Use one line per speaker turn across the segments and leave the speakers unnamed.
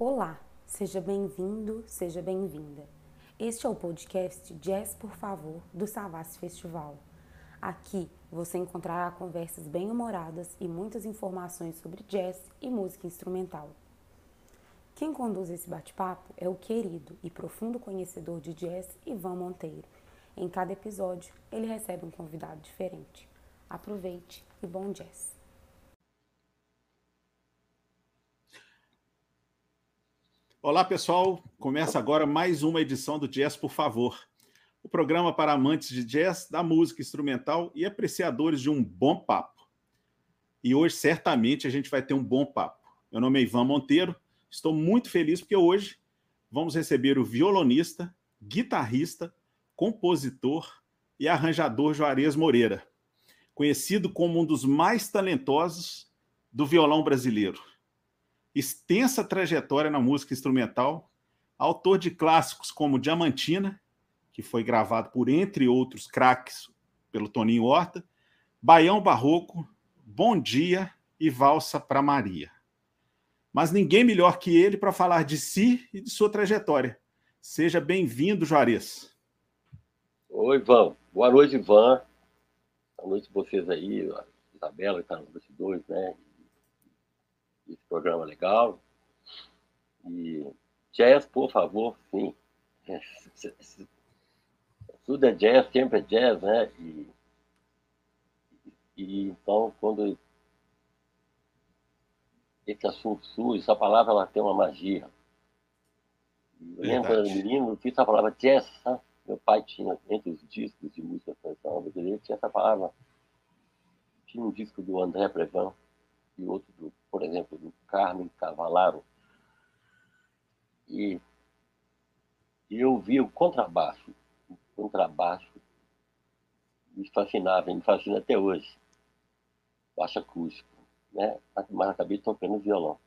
Olá, seja bem-vindo, seja bem-vinda. Este é o podcast Jazz por Favor do Savassi Festival. Aqui você encontrará conversas bem-humoradas e muitas informações sobre jazz e música instrumental. Quem conduz esse bate-papo é o querido e profundo conhecedor de jazz Ivan Monteiro. Em cada episódio, ele recebe um convidado diferente. Aproveite e bom jazz!
Olá, pessoal. Começa agora mais uma edição do Jazz por Favor. O programa para amantes de jazz, da música instrumental e apreciadores de um bom papo. E hoje, certamente, a gente vai ter um bom papo. Meu nome é Ivan Monteiro. Estou muito feliz porque hoje vamos receber o violonista, guitarrista, compositor e arranjador Juarez Moreira, conhecido como um dos mais talentosos do violão brasileiro extensa trajetória na música instrumental, autor de clássicos como Diamantina, que foi gravado por, entre outros craques, pelo Toninho Horta, Baião Barroco, Bom Dia e Valsa para Maria. Mas ninguém melhor que ele para falar de si e de sua trajetória. Seja bem-vindo, Juarez.
Oi, Ivan. Boa noite, Ivan. Boa noite vocês aí, a Isabela que está nos bastidores, né? Esse programa legal. E jazz, por favor, sim. Tudo é jazz, sempre é jazz, né? E, e então, quando esse assunto surge, essa palavra ela tem uma magia. Eu lembro, quando menino, eu fiz a palavra jazz, sabe? Meu pai tinha, entre os discos de música tradicional brasileira, tinha essa palavra. Tinha um disco do André Prevão e outro, do, por exemplo, do Carmen Cavalaro. E, e eu vi o contrabaixo. O contrabaixo me fascinava, me fascina até hoje. Baixo acústico, né? mas acabei tocando violão.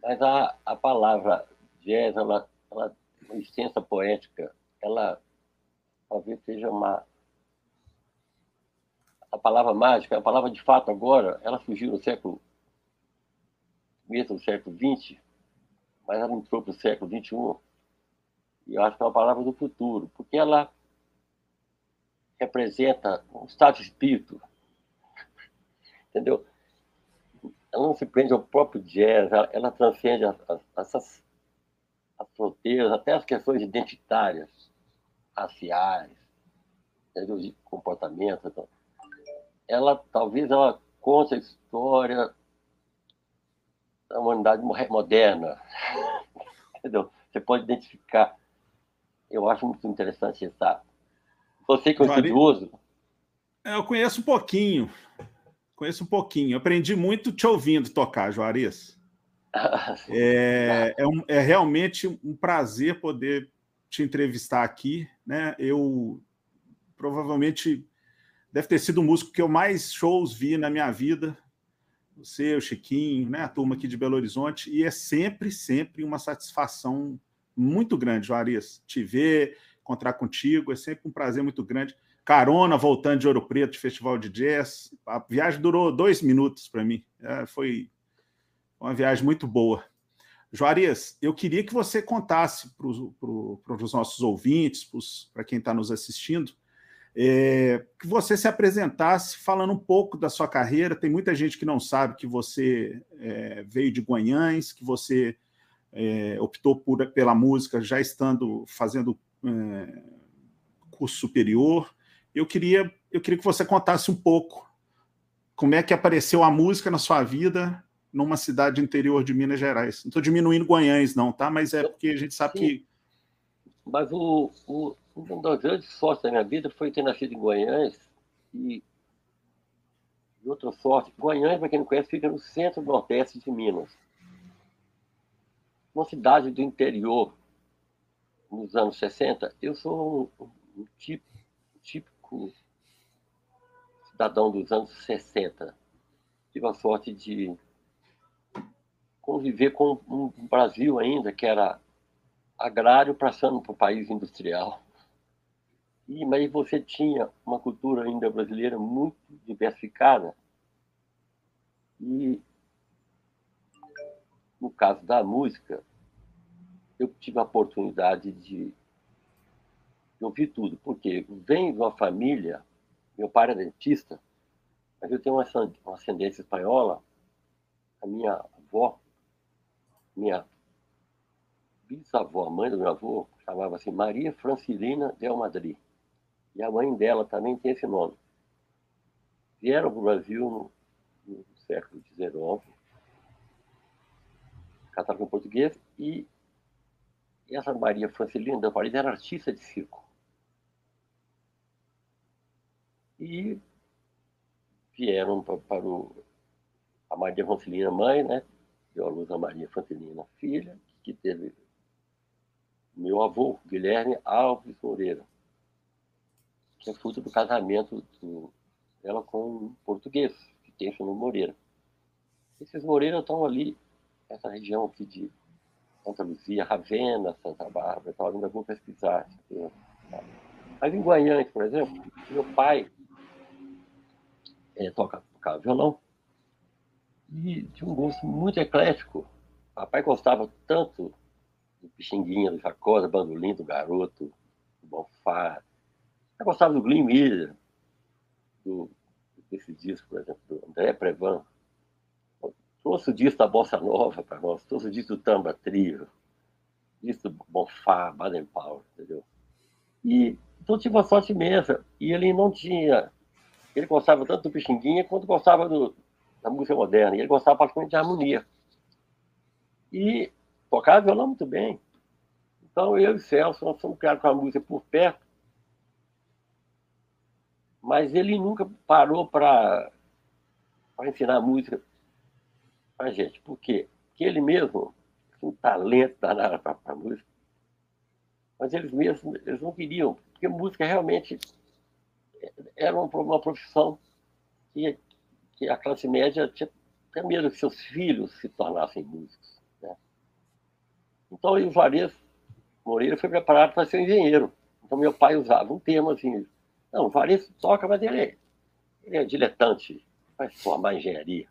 Mas a, a palavra jazz, ela, ela, uma licença poética, ela talvez seja uma a palavra mágica, a palavra de fato agora, ela surgiu no século mesmo do século XX, mas ela entrou para o século XXI. E eu acho que é uma palavra do futuro, porque ela representa um estado de espírito. Entendeu? Ela não se prende ao próprio jazz, ela, ela transcende as, as, essas as fronteiras, até as questões identitárias, raciais, entendeu? de comportamento. Então ela talvez ela conta a história da humanidade moderna. Entendeu? Você pode identificar. Eu acho muito interessante essa. Você que é um estudioso.
É, eu conheço um pouquinho. Conheço um pouquinho. Aprendi muito te ouvindo tocar, Juarez. é, é, um, é realmente um prazer poder te entrevistar aqui. Né? Eu provavelmente deve ter sido o músico que eu mais shows vi na minha vida. Você, o Chiquinho, né? a turma aqui de Belo Horizonte, e é sempre, sempre uma satisfação muito grande, Juarez, te ver, encontrar contigo, é sempre um prazer muito grande. Carona voltando de Ouro Preto, de Festival de Jazz. A viagem durou dois minutos para mim. É, foi uma viagem muito boa. Juarez, eu queria que você contasse para os nossos ouvintes, para quem está nos assistindo, é, que você se apresentasse falando um pouco da sua carreira. Tem muita gente que não sabe que você é, veio de Guanhães, que você é, optou por, pela música já estando fazendo é, curso superior. Eu queria, eu queria que você contasse um pouco como é que apareceu a música na sua vida numa cidade interior de Minas Gerais. Não estou diminuindo Guanhães, não, tá? Mas é porque a gente sabe que.
Mas o, o, uma das grandes sortes da minha vida foi ter nascido em Guanhães e, e outra sorte. Guanhães, para quem não conhece, fica no centro-nordeste de Minas. Uma cidade do interior, nos anos 60. Eu sou um, um, típico, um típico cidadão dos anos 60. Tive a sorte de conviver com um Brasil ainda que era agrário passando para o país industrial. E, mas você tinha uma cultura ainda brasileira muito diversificada. E no caso da música, eu tive a oportunidade de, de ouvir tudo, porque venho de uma família, meu pai era dentista, mas eu tenho uma, uma ascendência espanhola, a minha avó, minha bisavó, mãe do meu avô, chamava-se Maria Francilina Del Madrid. E a mãe dela também tem esse nome. Vieram para o Brasil no, no século XIX, com português, e, essa Maria Francilina Del Madrid era artista de circo. E vieram para, o, a Maria Francilina mãe, né? Deu a luz a Maria Francilina filha, que teve meu avô, Guilherme Alves Moreira, que é fruto do casamento do, dela com um português, que tem o nome Moreira. Esses Moreira estão ali, essa região aqui de Santa Luzia, Ravena, Santa Bárbara, tal, ainda vou pesquisar. Mas em Guanhães, por exemplo, meu pai é, toca, violão e tinha um gosto muito eclético. Papai gostava tanto do Pixinguinha, do Jacó, do Bandolim, do Garoto, do Bonfá. Eu gostava do Glenn Miller, do, desse disco, por exemplo, do André Prevan. trouxe o disco da Bossa Nova para nós, trouxe o disco do Tamba Trio, disco do Bonfá, Baden Powell, entendeu? E, então tive uma sorte imensa. E ele não tinha... Ele gostava tanto do Pixinguinha quanto gostava do, da música moderna. E ele gostava praticamente de harmonia. E tocava violão muito bem. Então, eu e Celso, nós fomos criados com a música por perto, mas ele nunca parou para ensinar música para gente. Por quê? Porque ele mesmo tinha um talento danado para música, mas eles mesmos eles não queriam, porque música realmente era uma, uma profissão que, que a classe média tinha até medo que seus filhos se tornassem músicos. Então, o Juarez Moreira foi preparado para ser engenheiro. Então, meu pai usava um termo assim: não, o Juarez toca, mas ele é, ele é diletante, vai formar engenharia.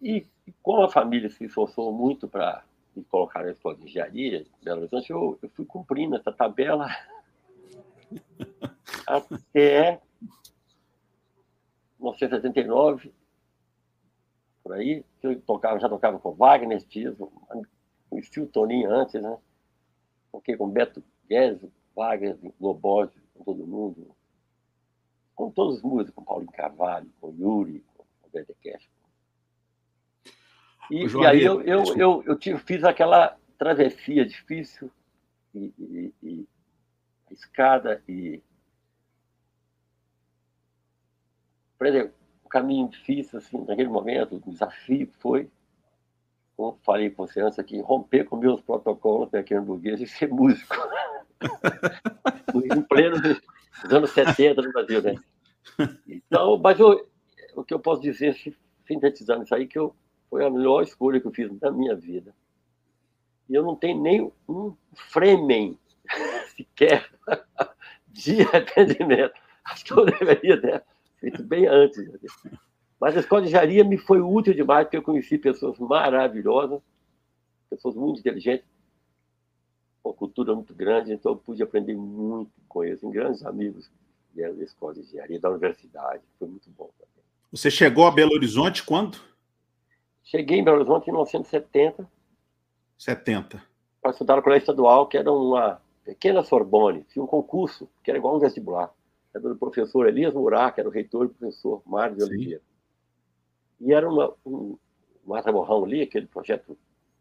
E, e como a família se esforçou muito para me colocar na escola de engenharia de Belo Horizonte, eu, eu fui cumprindo essa tabela até 1979, por aí, que eu tocava, já tocava com Wagner Dias, o estilo Toninho antes, né? Toquei com Beto Guedes, Wagner, Lobosio, com todo mundo. Com todos os músicos, com Paulinho Carvalho, com Yuri, com Roberto Cash. E, e, aí eu, eu, eu, eu tive, fiz aquela travessia difícil e, e, e escada e por exemplo, o caminho difícil assim naquele momento, o desafio foi como falei com você antes aqui, romper com meus protocolos aqui em burguês e ser músico. em pleno dos anos 70 no Brasil, né? Então, mas eu, o que eu posso dizer, sintetizando isso aí, que eu, foi a melhor escolha que eu fiz na minha vida. E eu não tenho nem um fremen sequer de arrependimento. Acho que eu deveria ter feito bem antes. Mas a escola de engenharia me foi útil demais, porque eu conheci pessoas maravilhosas, pessoas muito inteligentes, uma cultura muito grande, então eu pude aprender muito com eles, em grandes amigos da escola de engenharia, da universidade, foi muito bom também.
Você chegou a Belo Horizonte quando?
Cheguei em Belo Horizonte em 1970.
70.
Para estudar no colégio estadual, que era uma pequena Sorbonne, tinha um concurso, que era igual um vestibular. Era do professor Elias Murat, que era o reitor e professor Mário de Oliveira. E era uma, um Mata Morrão ali, aquele projeto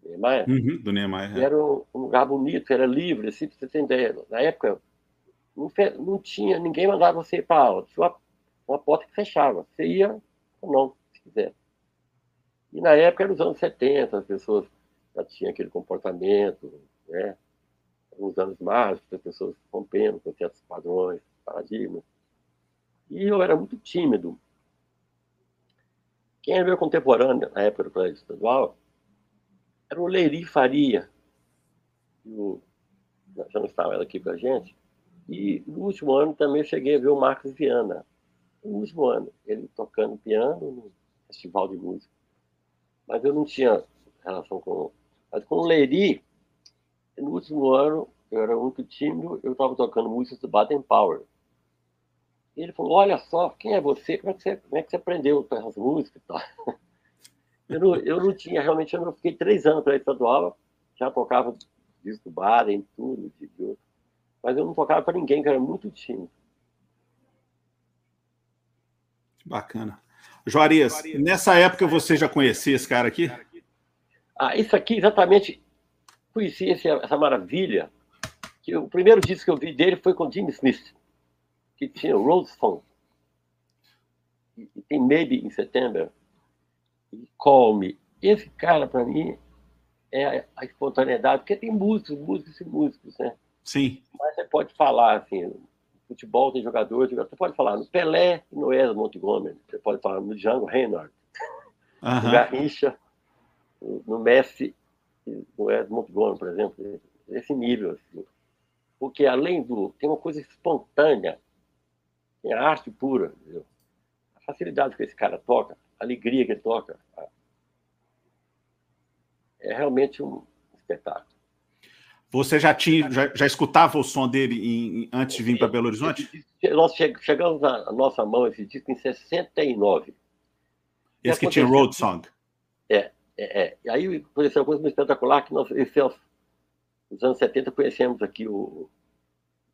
Niemeyer. Uhum, do Niemeyer.
É. Era um, um, lugar bonito, era livre, assim, pra você ter ideia. Na época, não, não tinha, ninguém mandava você ir para aula. Tinha uma, uma porta que fechava. Você ia ou não, se quiser. E na época era os anos 70, as pessoas já tinham aquele comportamento, né? Uns anos mágicos, as pessoas rompendo com certos padrões, paradigmas. E eu era muito tímido. Quem era meu contemporâneo na época do colégio estadual era o Leiri Faria, o, já não estava aqui com a gente. E no último ano também cheguei a ver o Marcos Viana. No último ano, ele tocando piano no festival de música. Mas eu não tinha relação com. Mas com o Leri, no último ano, eu era muito tímido, eu estava tocando músicas do Baden Power. E ele falou: Olha só, quem é você? Como é que você, como é que você aprendeu essas músicas? Eu não, eu não tinha, realmente, eu não fiquei três anos para estadual, já tocava disco do Baden, tudo, de, de mas eu não tocava para ninguém, que era muito tímido.
Bacana. Juarez, nessa época você já conhecia esse cara aqui?
Ah, isso aqui exatamente conheci esse, essa maravilha. Que o primeiro disco que eu vi dele foi com Jimmy Smith, que tinha Rose Song. E, tem Maybe in September. E Call Me. Esse cara, para mim, é a espontaneidade, porque tem músicos, músicos e músicos, né?
Sim.
Mas você pode falar, assim, futebol tem jogadores, você pode falar no Pelé e no Ed Montgomery, você pode falar no Django Reinhardt, uhum. no Garrincha, no Messi, no Ed Montgomery, por exemplo, esse nível. Assim. Porque além do. tem uma coisa espontânea, tem a arte pura, entendeu? a facilidade que esse cara toca, alegria que ele toca, é realmente um espetáculo.
Você já tinha, já, já escutava o som dele em, antes de vir para Belo Horizonte?
Nós chegamos na nossa mão esse disco em 69.
Esse que tinha Road Song.
É, é, é. E aí aconteceu uma coisa muito espetacular que nós, esse, nos anos 70, conhecemos aqui o,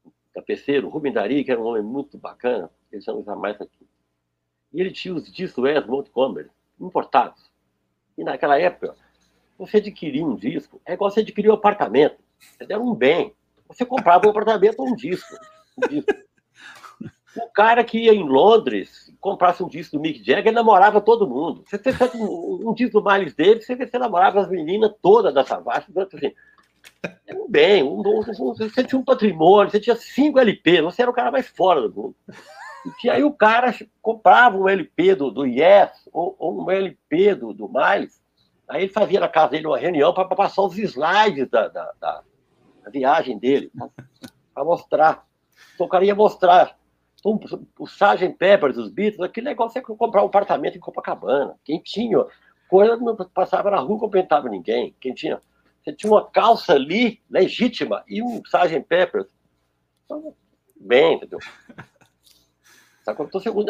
o tapeceiro, Rubem Dari, que era um homem muito bacana, eles são mais aqui. E ele tinha os discos Wes Montgomery, importados. E naquela época, você adquirir um disco é igual você adquirir um apartamento. Era um bem. Você comprava um apartamento ou um disco. Um disco. O cara que ia em Londres, comprasse um disco do Mick Jagger, ele namorava todo mundo. Você fez um, um disco do Miles Davis, você, você namorava as meninas todas da Savassi. Então, assim, era um bem. Um, um, você tinha um patrimônio, você tinha cinco LP, você era o cara mais fora do mundo. E aí o cara comprava um LP do, do Yes ou, ou um LP do, do Miles, aí ele fazia na casa dele uma reunião para passar os slides da, da, da a viagem dele, para mostrar. Então o cara ia mostrar o, o Sgt. Pepper dos Beatles, aquele negócio é comprar um apartamento em Copacabana. Quem tinha coisa não passava na rua, não comentava ninguém. Quem tinha, você tinha uma calça ali, legítima, e um Sgt. Pepper. Então, bem, entendeu?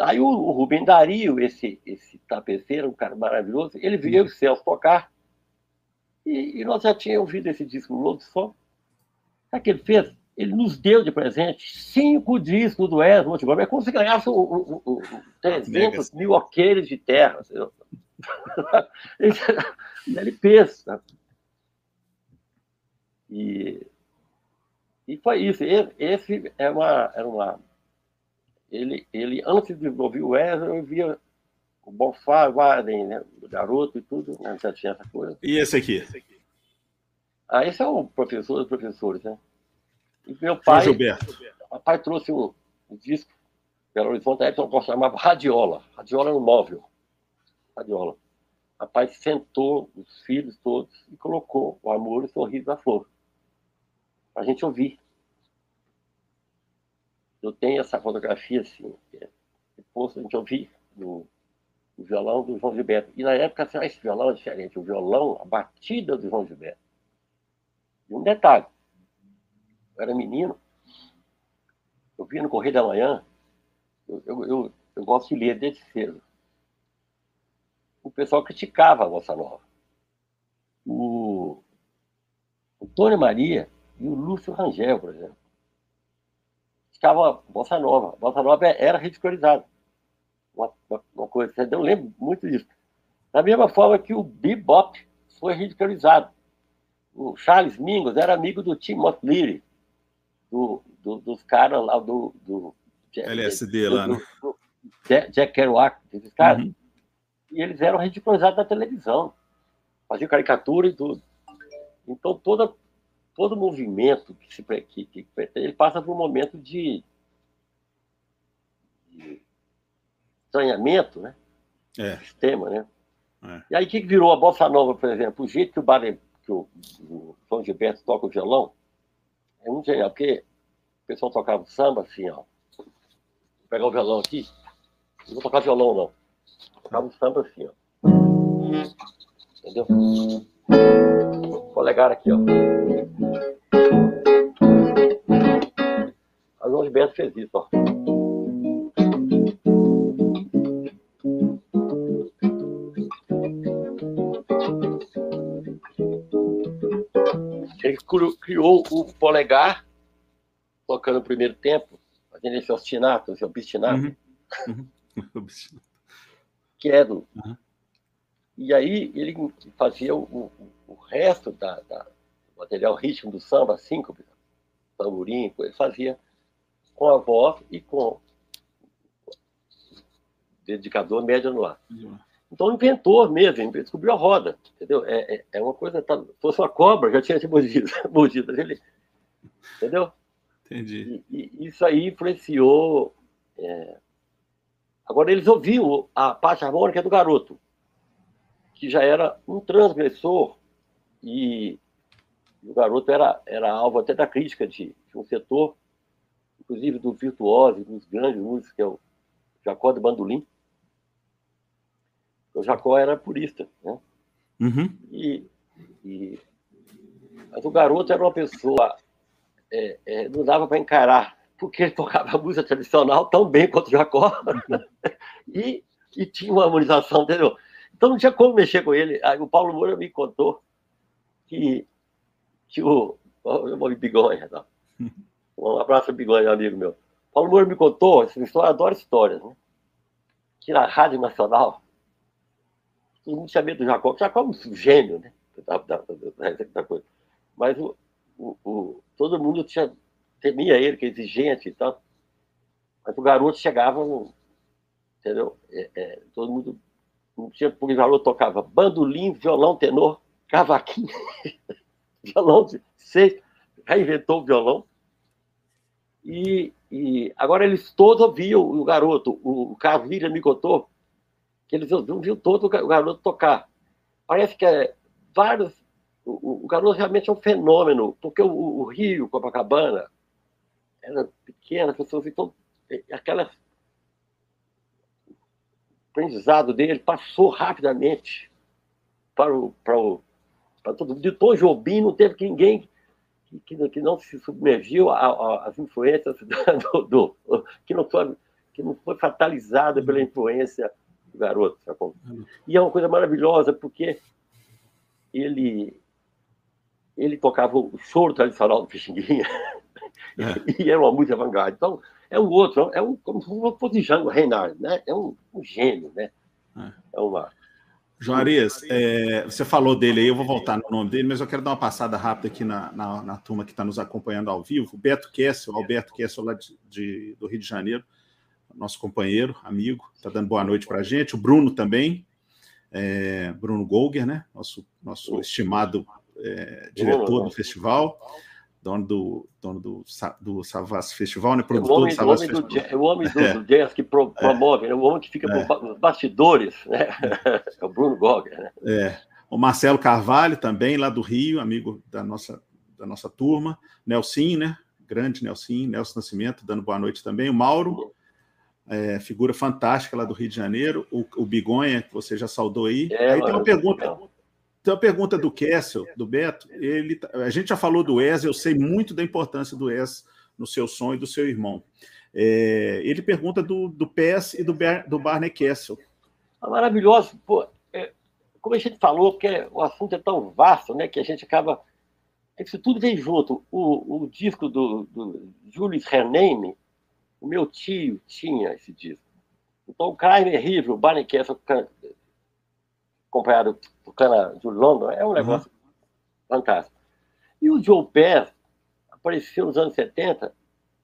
Aí o, o Rubem Dario, esse, esse tapeceiro, um cara maravilhoso, ele veio o Celso tocar. E, e, nós já tínhamos ouvido esse disco Lobo Som. Sabe o que ele fez? Ele nos deu de presente cinco discos do Wesley Montgomery. É como se ganhasse um, um, 300 mil aqueles de terra. Ele pensa. E, e foi isso. Esse é uma, era uma. Ele, ele, antes de ouvir o Wesley, eu via o Bonfá, o Warden, né? o garoto e tudo, né? já tinha essa coisa.
E esse aqui? Esse aqui.
Ah, esse é o professor dos professores, né? E meu pai.
João Gilberto.
Meu pai trouxe um, um disco, Belo Horizonte, na época chamava Radiola. Radiola era um móvel. Radiola. O pai sentou os filhos todos e colocou o amor e o sorriso da flor. A gente ouvir. Eu tenho essa fotografia assim, depois a gente ouvir no, no violão do João Gilberto. E na época, assim, esse violão é diferente. O violão, a batida do João Gilberto e um detalhe, eu era menino, eu via no Correio da Manhã, eu, eu, eu, eu gosto de ler desde cedo. O pessoal criticava a Bossa Nova. O, o Tony Maria e o Lúcio Rangel, por exemplo. Criticavam a Bossa Nova. Bossa Nova era ridicularizada. Uma, uma, coisa, eu lembro muito disso. Da mesma forma que o bebop foi ridicularizado o Charles Mingus era amigo do Tim Motley, do, do, dos caras lá do, do
LSD do, lá, né? Do,
Jack Kerouac, esses caras. Uhum. E eles eram ridicularizados na televisão. Faziam caricatura e tudo. Então, toda, todo movimento que se que, que, ele passa por um momento de, de estranhamento, né?
É.
Sistema, né? É. E aí, o que virou a bossa nova, por exemplo? O jeito que o Baden que o, o João Gilberto toca o violão, é muito genial, porque o pessoal tocava samba assim, ó. Vou pegar o violão aqui, não vou tocar violão, não. Tocava o samba assim, ó. Entendeu? Polegar aqui, ó. A João Gilberto fez isso, ó. Ele criou o polegar, tocando o primeiro tempo, fazendo esse ostinato, esse obstinato. Uhum. Uhum. Quero. Uhum. E aí ele fazia o, o, o resto da, da, do material ritmo do samba, síncope, tamborim, ele fazia com a voz e com o dedicador médio no ar. Então, inventor mesmo, descobriu a roda, entendeu? É, é, é uma coisa, tá, se fosse uma cobra, já tinha sido mordida ele, entendeu?
Entendi.
E, e isso aí influenciou. É... Agora, eles ouviam a parte harmônica do garoto, que já era um transgressor, e o garoto era, era alvo até da crítica de, de um setor, inclusive do virtuoso, dos grandes músicos, que é o Jacó de Bandolim o Jacó era purista, né?
Uhum.
E, e, mas o garoto era uma pessoa, é, é, não dava para encarar, porque ele tocava música tradicional tão bem quanto o Jacó, e, e tinha uma harmonização, entendeu? Então não tinha como mexer com ele. Aí o Paulo Moura me contou que, que o. Eu vou Bigonha, tá? Um abraço, Bigonha, amigo meu. Paulo Moura me contou, essa história, adoro histórias, né? Que na Rádio Nacional, todo mundo sabia do Jacó, Jacó é um gênio, né? Da, da, da, da coisa. Mas o, o, o, todo mundo tinha, temia ele, que é exigente e tal. Mas o garoto chegava, entendeu? É, é, todo mundo não tinha, porque o garoto tocava bandolim, violão, tenor, cavaquinho, violão de seis, reinventou o violão. E, e agora eles todos ouviam o garoto, o, Carlos me contou que eles viu todo o garoto tocar. Parece que é vários. O, o, garoto realmente é um fenômeno, porque o, o Rio, Copacabana, era pequena, as pessoas então aquela o aprendizado dele passou rapidamente para o para o para todo de Tom Jobim não teve que ninguém que, que não se submergiu às influências do, do, que não foi que não foi fatalizada pela influência o garoto, sacou? E é uma coisa maravilhosa, porque ele ele tocava o choro tradicional do Pixinguinha, é. e era uma música vanguarda. Então, é um outro, é um, como se fosse Django Reinhardt, né? É um, um gênio, né? É, é uma...
Juarez, é, você falou dele aí, eu vou voltar no nome dele, mas eu quero dar uma passada rápida aqui na, na, na turma que está nos acompanhando ao vivo. Beto Kessel, Alberto Kessel, lá de, de, do Rio de Janeiro, nosso companheiro, amigo, está dando boa noite para a gente. O Bruno também, é, Bruno Golger, né? Nosso, nosso estimado é, diretor do festival, dono do, dono do, do Savas Festival, né?
Produtor homem, do Savas Festival. é o homem do, é. do jazz que pro, promove, é. o homem que fica é. por bastidores, né? É o Bruno Golger, né?
É. O Marcelo Carvalho também, lá do Rio, amigo da nossa, da nossa turma. Nelson, né? Grande Nelson, Nelson Nascimento, dando boa noite também. O Mauro, é, figura fantástica lá do Rio de Janeiro, o, o Bigonha, que você já saudou aí. É, aí tem uma pergunta. Tem uma pergunta do Kessel, do Beto. Ele, a gente já falou do Wes, eu sei muito da importância do Wes no seu som e do seu irmão. É, ele pergunta do, do PES e do, do Barney Kessel.
É maravilhoso. Pô, é, como a gente falou, porque o assunto é tão vasto né, que a gente acaba. Isso tudo vem junto. O, o disco do, do Julius Rename, o meu tio tinha esse disco. Então, o Crime River, o Barney Castle, acompanhado do cana de London, é um uhum. negócio uhum. fantástico. E o Joe Pass apareceu nos anos 70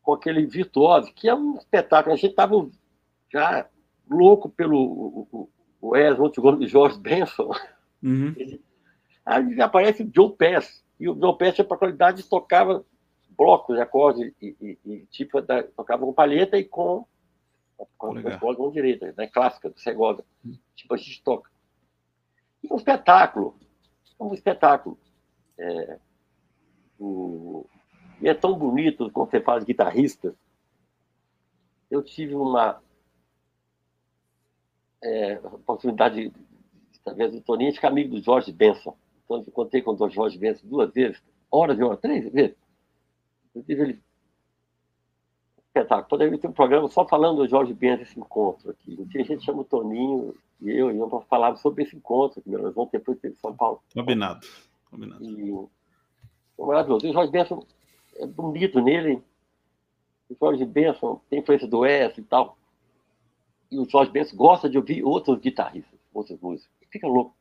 com aquele Virtuose, que é um espetáculo. A gente estava já louco pelo o, o, o de George Benson. Uhum. Aí aparece o Joe Pass. E o Joe Pass, para qualidade, tocava blocos de acorde e, e, e tipo da, tocava com palheta e com com, a mão direita, né, clássica do Segovia. Hum. Tipo a gente toca. Um espetáculo, um espetáculo. É, o, e é tão bonito quando você de guitarrista. Eu tive uma é, oportunidade, talvez, do Toninho, de ficar amigo do George Benson, quando eu contei com o. Jorge Bento duas vezes, horas e horas, três vezes. Inclusive, ele. Espetáculo. Poderia ter um programa só falando do Jorge Bento, esse encontro aqui. A gente chama o Toninho e eu, e eu para falar sobre esse encontro, que nós vamos depois ter em São Paulo.
Combinado. Combinado.
E, maravilhoso. O Jorge Benson é bonito nele. O Jorge Benson tem influência do Wes e tal. E o Jorge Benson gosta de ouvir outros guitarristas, outras músicas. Fica louco.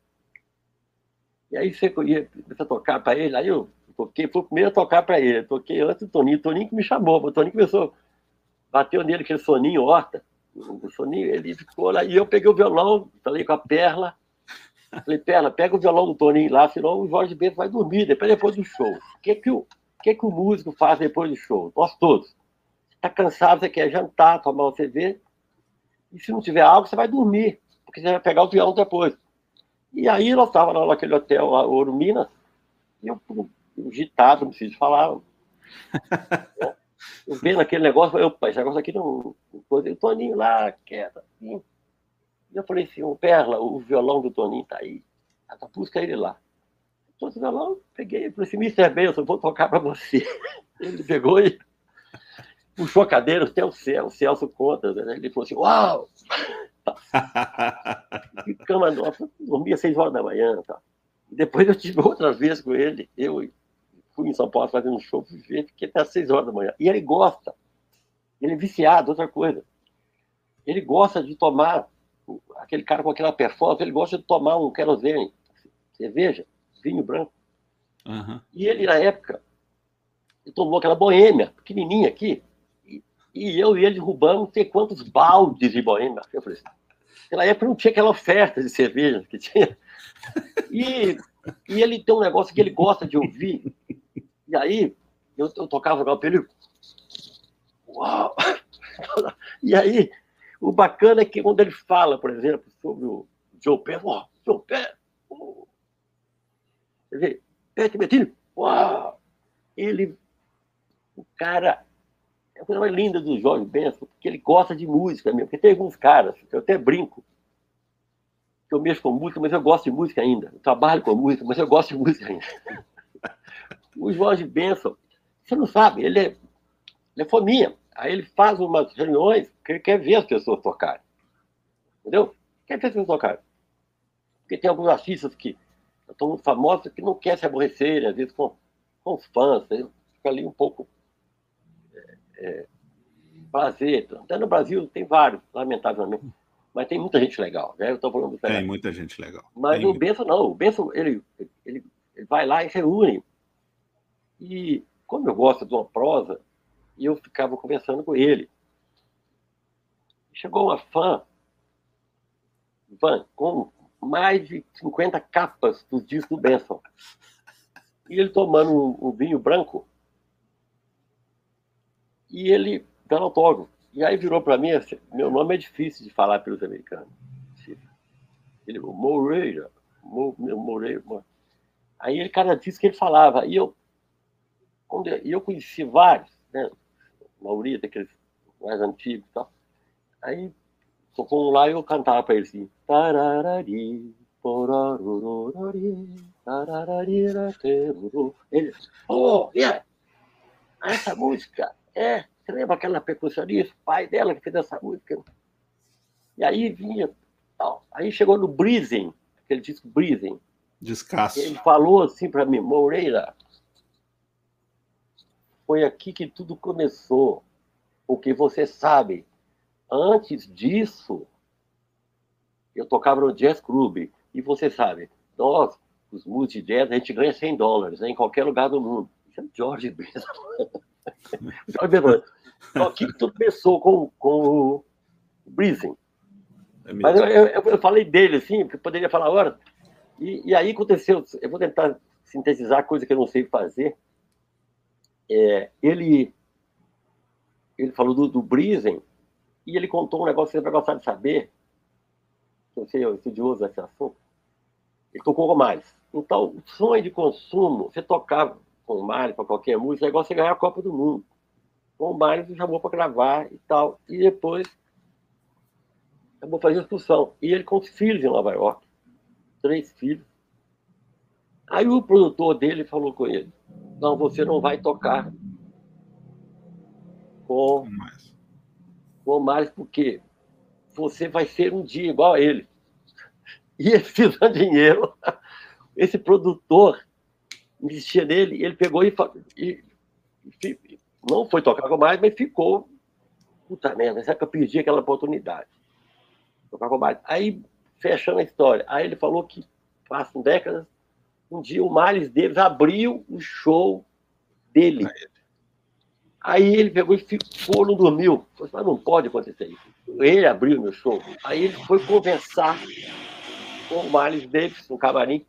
E aí você ia a tocar para ele, aí eu toquei, fui o primeiro a tocar para ele. Eu toquei antes do Toninho, o Toninho que me chamou, o Toninho começou, bateu nele aquele soninho horta, o soninho, ele ficou lá, e eu peguei o violão, falei com a Perla, falei, Perla, pega o violão do Toninho lá, senão o Jorge Bento vai dormir, depois, depois do show. O que que o, que que o músico faz depois do show? Nós todos. Está cansado, você quer jantar, tomar um CV, e se não tiver algo, você vai dormir, porque você vai pegar o violão depois. E aí nós estávamos naquele hotel, Ouro Minas, e eu, agitado, não preciso falar. eu vendo aquele negócio, eu, pai, esse negócio aqui não. O Toninho lá, quieto, assim. E eu falei assim, o Perla, o violão do Toninho tá aí. Ela busca ele lá. Trouxe o violão, peguei, falei assim, Mr. Benson, eu vou tocar para você. Ele pegou e puxou a cadeira até o céu, o Celso conta, né? ele falou assim, uau! que cama nossa, dormia seis horas da manhã. Tá? E depois eu tive outra vez com ele, eu fui em São Paulo fazendo um show, fui ver, fiquei até seis horas da manhã. E ele gosta, ele é viciado, outra coisa. Ele gosta de tomar, aquele cara com aquela performance, ele gosta de tomar um querosene, cerveja, vinho branco. Uhum. E ele, na época, ele tomou aquela boêmia, pequenininha aqui, e eu e ele roubamos não sei quantos baldes de boêmia. Eu falei assim, naquela época não tinha aquela oferta de cerveja que tinha. E, e ele tem um negócio que ele gosta de ouvir. E aí, eu, eu tocava o ele. Uau! E aí, o bacana é que quando ele fala, por exemplo, sobre o Joe Pé, ó, Joe Pé, dizer, Pé Bettini, uau! Ele, o cara é a coisa mais linda do Jorge Benson, porque ele gosta de música mesmo. Porque tem alguns caras, eu até brinco, que eu mexo com música, mas eu gosto de música ainda. Eu trabalho com música, mas eu gosto de música ainda. o Jorge Benson, você não sabe, ele é, ele é fominha. Aí ele faz umas reuniões que ele quer ver as pessoas tocarem. Entendeu? Quer ver as pessoas tocarem. Porque tem alguns artistas que estão muito famosos que não querem se aborrecer, às vezes com, com os fãs, fica ali um pouco é, prazer. Até no Brasil tem vários, lamentavelmente. Mas tem muita gente legal. Né? Eu estou falando
Tem muita gente legal.
Mas
tem
o Benção não. O Benção, ele, ele, ele vai lá e reúne. E como eu gosto de uma prosa, eu ficava conversando com ele. Chegou uma fã, fã com mais de 50 capas dos discos do Benson. E ele tomando um, um vinho branco, e ele dando autógrafo. E aí virou para mim, assim, meu nome é difícil de falar pelos americanos. Ele, Moreira, Moreira. Aí ele, cara, disse que ele falava. E eu, quando eu, conheci vários, né? Maurita, aqueles mais antigos e tal. Aí tocou um lá e eu cantava para ele assim. Tararari, ele, oh, yeah, essa música é, você lembra aquela percussionista, pai dela que fez essa música? E aí vinha, tal. aí chegou no Breezing, aquele disco Breezing.
Descasso.
Ele falou assim para mim, Moreira, foi aqui que tudo começou. Porque você sabe, antes disso, eu tocava no Jazz Club. E você sabe, nós, os músicos de jazz, a gente ganha 100 dólares né, em qualquer lugar do mundo. Isso é George Benson. Então, aqui tudo começou com, com o Breezing. É Mas eu, eu, eu, falei dele, assim, porque poderia falar agora. E, e, aí aconteceu, eu vou tentar sintetizar coisa que eu não sei fazer. É, ele, ele falou do, do e ele contou um negócio que você vai gostar de saber. Eu sei, eu estudioso desse assunto. Ele tocou mais. Então, o sonho de consumo, você tocava com o Mário, para qualquer música, é igual você ganhar a Copa do Mundo. Com o Mário, você chamou para gravar e tal. E depois, eu vou fazer a excursão. E ele com os filhos em Nova York. Três filhos. Aí o produtor dele falou com ele: Não, você não vai tocar com, com o Miles, porque você vai ser um dia igual a ele. E ele precisando de dinheiro. Esse produtor investia nele, ele pegou e, e, e não foi tocar com mais, mas ficou. Puta merda, será que eu perdi aquela oportunidade? Tocar com mais. Aí, fechando a história, aí ele falou que passam décadas, um dia o Miles Davis abriu o show dele. Aí ele pegou e ficou, não dormiu. Falei, mas não pode acontecer isso. Ele abriu meu show. Aí ele foi conversar com o Miles Davis no camarim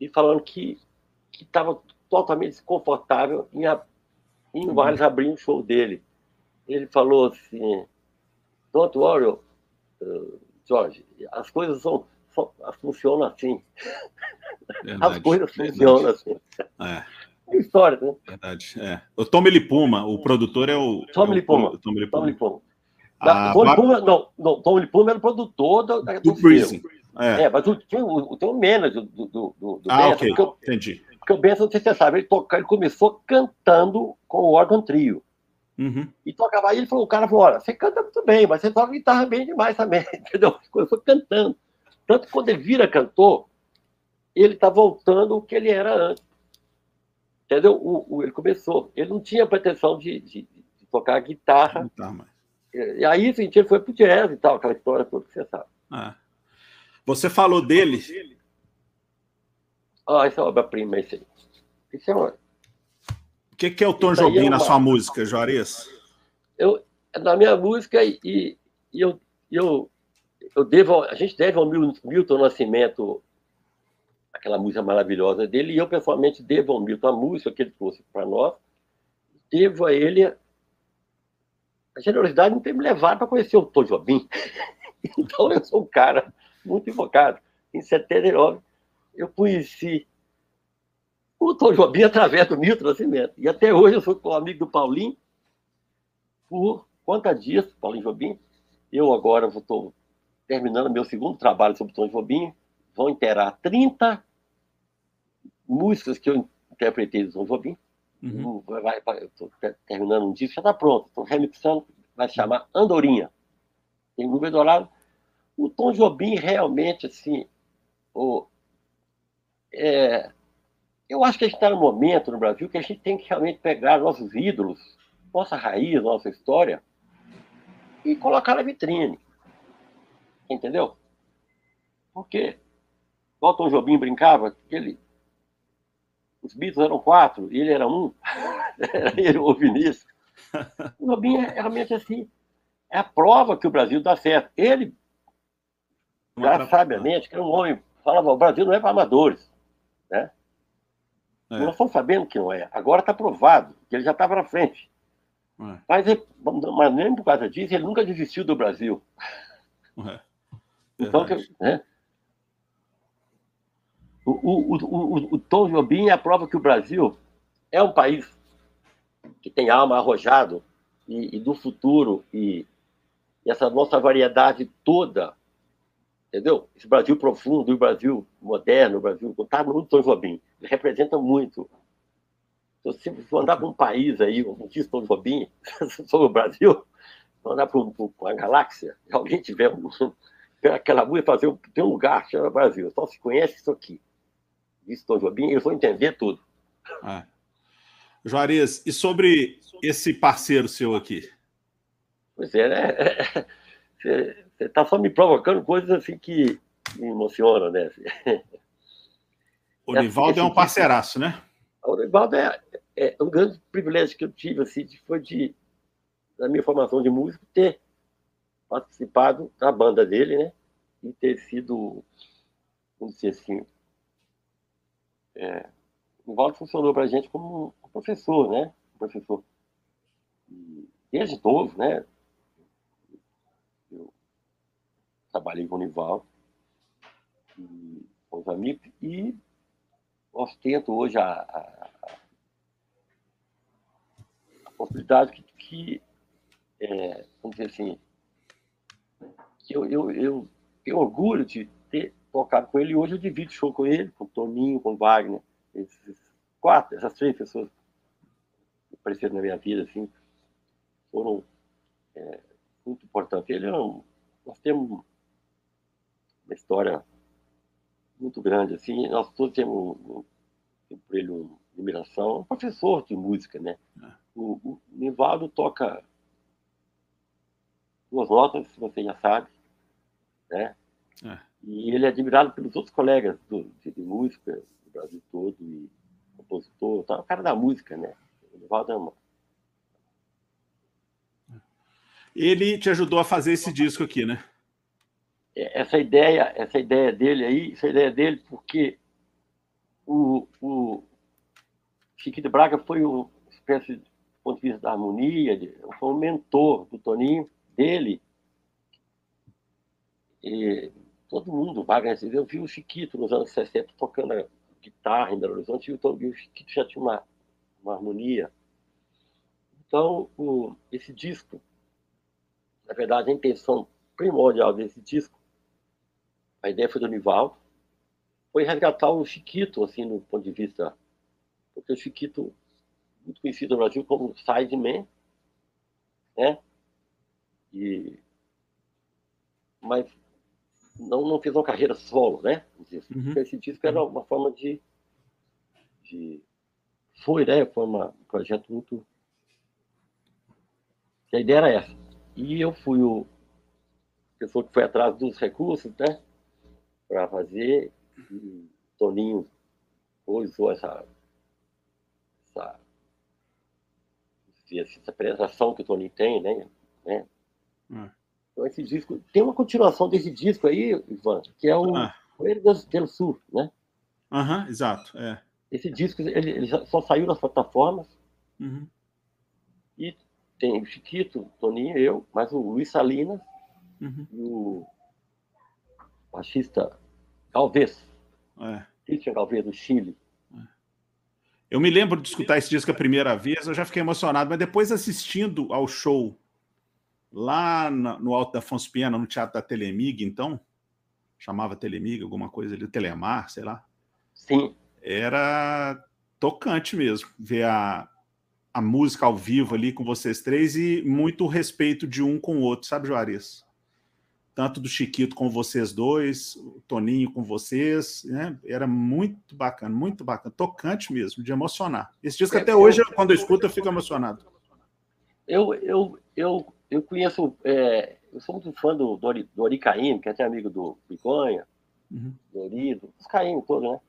e falando que estava totalmente desconfortável em, em o Miles abrir o show dele. Ele falou assim, don't worry, uh, Jorge, as coisas são, são, funcionam assim. Verdade, as coisas verdade. funcionam assim. É. É história, né?
Verdade, é. O Tommy Lipuma, o produtor é o...
Tommy Lipuma.
É Tommy Lipuma. Tom
Lipuma. Ah, Tom Lipuma, não, não, Tom Lipuma era o produtor do, do, do Prison. É. é, mas o, o, o, o manager do, do, do,
ah, Benson, ok, entendi.
Porque o Benson, não sei se você sabe, ele, toca, ele começou cantando com o órgão trio.
Uhum.
E tocava aí, ele falou, o cara falou, olha, você canta muito bem, mas você toca guitarra bem demais também, entendeu? Começou cantando. Tanto que quando ele vira cantor, ele está voltando o que ele era antes. Entendeu? O, o, ele começou. Ele não tinha pretensão de, de, de tocar guitarra.
Mas...
E aí, assim, ele foi pro jazz e tal, aquela história toda que você sabe.
Ah. Você falou dele.
Ah, essa é obra-prima, esse aí. Isso é uma...
O que, que é o Tom Jobim é uma... na sua música, Juarez?
Eu, na minha música, e, e eu, eu, eu devo, a gente deve ao Milton Nascimento aquela música maravilhosa dele, e eu pessoalmente devo ao Milton a música que ele trouxe para nós, devo a ele a generosidade de ter me levado para conhecer o Tom Jobim. então eu sou um cara muito invocado. Em 79, eu conheci o Tom Jobim através do Milton Nascimento. E até hoje eu sou amigo do Paulinho por quantos dias, Paulinho Jobim. Eu agora estou terminando meu segundo trabalho sobre o Tom Jobim. Vão inteirar 30 músicas que eu interpretei do Tom Jobim. Uhum. Estou terminando um disco, já está pronto. Estou remixando, vai se chamar Andorinha. Tem Nuvem Dourado. O Tom Jobim realmente, assim, o, é, eu acho que a gente está num momento no Brasil que a gente tem que realmente pegar nossos ídolos, nossa raiz, nossa história, e colocar na vitrine. Entendeu? Porque, o Tom Jobim brincava, que ele, os Beatles eram quatro, e ele era um, era ele o Vinícius. O Jobim é realmente assim, é a prova que o Brasil dá certo. Ele, já sabiamente, que era um homem, falava, o Brasil não é para amadores, né? É. Nós estamos sabendo que não é. Agora está provado, que ele já estava na frente. É. Mas, ele, mas nem por causa disso, ele nunca desistiu do Brasil. É. Então, né? o, o, o, o, Tom Jobim é a prova que o Brasil é um país que tem alma arrojado e, e do futuro e, e essa nossa variedade toda entendeu? Esse Brasil profundo, o Brasil moderno, o Brasil está no Tom Jobim, ele representa muito. Então, se for andar para um país aí, como diz Tom Jobim, sobre o Brasil, andar para uma galáxia, e alguém tiver um, aquela música fazer tem um lugar chama Brasil, só se conhece isso aqui. Disse Tom Jobim, eles vão entender tudo.
É. Juarez, e sobre esse parceiro seu aqui?
Pois é, né? Você está só me provocando coisas assim que me emocionam, né?
O Nivaldo é um parceiraço, né?
O Nivaldo é, é, um grande privilégio que eu tive, assim, foi de, na minha formação de músico, ter participado da banda dele, né? E ter sido, vamos dizer assim, é, o Nivaldo funcionou para a gente como um professor, né? Um professor desde novo, né? trabalhei com o Nivaldo, e, com os amigos, e ostento hoje a, a, a possibilidade que, que é, vamos dizer assim, eu, eu, eu tenho orgulho de ter tocado com ele. Hoje eu divido show com ele, com o Toninho, com o Wagner. Esses quatro, essas três pessoas que apareceram na minha vida, assim, foram é, muito importantes. Ele é um, nós temos uma história muito grande, assim, nós todos temos um, um, por ele uma admiração, um professor de música, né? É. O, o Nivaldo toca duas notas, você já sabe, né? É. E ele é admirado pelos outros colegas do, de, de, música do Brasil todo, e compositor, tá, o cara da música, né? O Nivaldo é uma...
Ele te ajudou a fazer esse disco aqui, né?
essa ideia, essa ideia dele aí, essa ideia dele, porque o, o Chiquito Braga foi uma espécie, do ponto de vista da harmonia, foi um mentor do Toninho, dele. E todo mundo, Wagner, eu vi o Chiquito nos anos 60 tocando guitarra em Belo Horizonte, e o Chiquito já tinha uma, uma harmonia. Então, o, esse disco, na verdade, a intenção primordial desse disco a ideia foi do Nivaldo, foi resgatar o Chiquito, assim, do ponto de vista. Porque o Chiquito, muito conhecido no Brasil como Sideman, né? E, mas não, não fez uma carreira solo, né? Uhum. Esse disco era uma forma de, de. Foi, né? Foi uma, um projeto muito. a ideia era essa. E eu fui o pessoa que foi atrás dos recursos, né? para fazer. E Toninho usou essa, essa, essa apresentação que o Toninho tem, né? né? Hum. Então, esse disco. Tem uma continuação desse disco aí, Ivan, que é o ah. Coelhos del Sul, né?
Aham, exato. É.
Esse disco ele, ele só saiu nas plataformas.
Uhum.
E tem o Chiquito, Toninho, eu, mas o Luiz Salinas
uhum.
e o baixista Galvez.
É.
Christian Galvez, do Chile. É.
Eu me lembro de escutar esse disco a primeira vez, eu já fiquei emocionado, mas depois assistindo ao show lá no Alto da Afonso Pena, no Teatro da Telemig, então, chamava Telemig, alguma coisa ali, Telemar, sei lá.
Sim.
Era tocante mesmo, ver a, a música ao vivo ali com vocês três e muito respeito de um com o outro, sabe, Juarez? tanto do Chiquito com vocês dois, o Toninho com vocês, né? Era muito bacana, muito bacana, tocante mesmo, de emocionar. Esse disco é, até hoje, quando eu escuto, eu fico emocionado.
Eu, eu, eu, eu conheço, é, eu sou muito fã do Dori, Caim, que é até amigo do Bigonha, uhum. Dos Caim todos, né?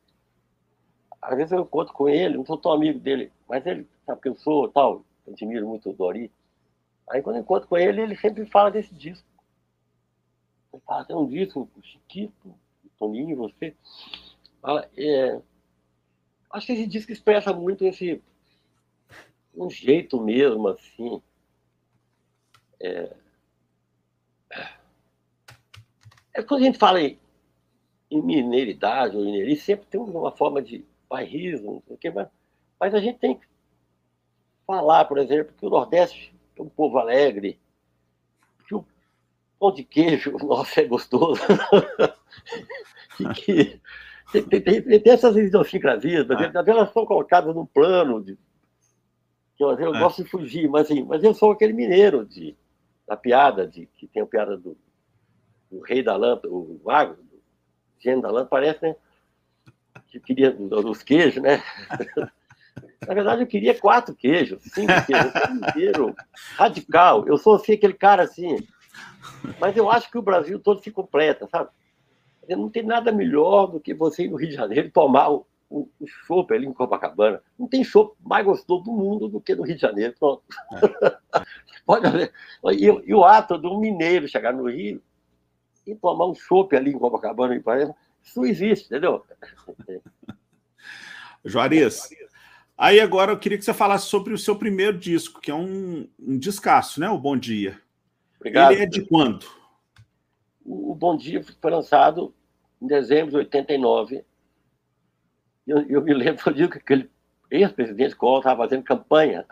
Às vezes eu encontro com ele, não sou tão amigo dele, mas ele sabe que eu sou, tal, admiro muito o Dori. Aí quando eu encontro com ele, ele sempre fala desse disco fala, tem um disco, o Chiquito, o Toninho, você. Fala, é, acho que esse disco expressa muito esse um jeito mesmo, assim. É, é quando a gente fala em, em mineiridade ou mineirice, sempre tem uma forma de bairrismo, não sei o mas, mas a gente tem que falar, por exemplo, que o Nordeste é um povo alegre, pão de queijo, nossa, é gostoso. que, tem, tem, tem, essas idiosincrasias, mas ah. elas são colocadas num plano de, que eu, eu é. gosto de fugir, mas, assim, mas eu sou aquele mineiro de, da piada, de, que tem a piada do, do rei da lâmpada, o mago, do gênio da lâmpada, parece, né? Que queria dos queijos, né? Na verdade, eu queria quatro queijos, cinco queijos, eu sou mineiro radical. Eu sou assim, aquele cara assim, mas eu acho que o Brasil todo se completa, sabe? Não tem nada melhor do que você ir no Rio de Janeiro tomar o, o, o chopp ali em Copacabana. Não tem chopp mais gostoso do mundo do que no Rio de Janeiro. Pronto. É. Pode ver. E, e, o ato do mineiro chegar no Rio e tomar um chopp ali em Copacabana, isso existe, entendeu?
Juarez, aí agora eu queria que você falasse sobre o seu primeiro disco, que é um, um descasso, né? O Bom Dia.
Obrigado.
Ele é de quando?
O, Bom Dia foi lançado em dezembro de 89. Eu, eu me lembro dia que aquele ex-presidente Collor estava fazendo campanha.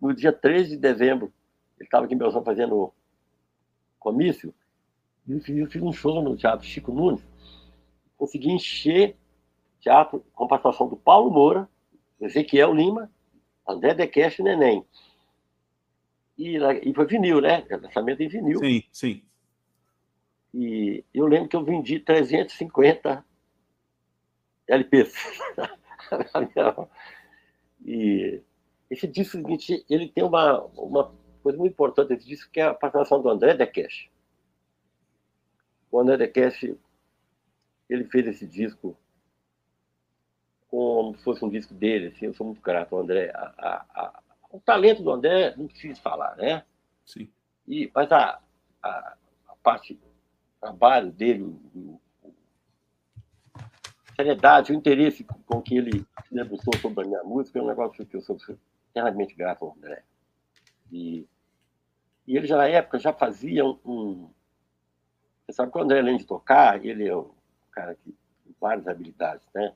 No dia 13 de dezembro, ele estava aqui em Beltrão fazendo comício. E eu fiz um show no Teatro Chico Nunes. consegui encher teatro com participação do Paulo Moura, Ezequiel Lima, André Dequeste e Neném. E, e foi vinil, né? Lançamento em vinil.
Sim, sim.
E eu lembro que eu vendi 350 LPs. e esse disco seguinte, ele tem uma, uma coisa muito importante esse disco, que é a participação do André Dequeste. O André Dequeste, ele fez esse disco como se fosse um disco dele, assim, eu sou muito grato ao André. A, a, a, o talento do André, não preciso falar, né?
Sim.
E, mas a, a, a parte, o trabalho dele, o, seriedade, o interesse com que ele se debruçou sobre a minha música é um negócio que eu sou eternamente grato ao André. E, e ele já na época já fazia um. Você sabe que o André, além de tocar, ele é um cara que tem várias habilidades, né?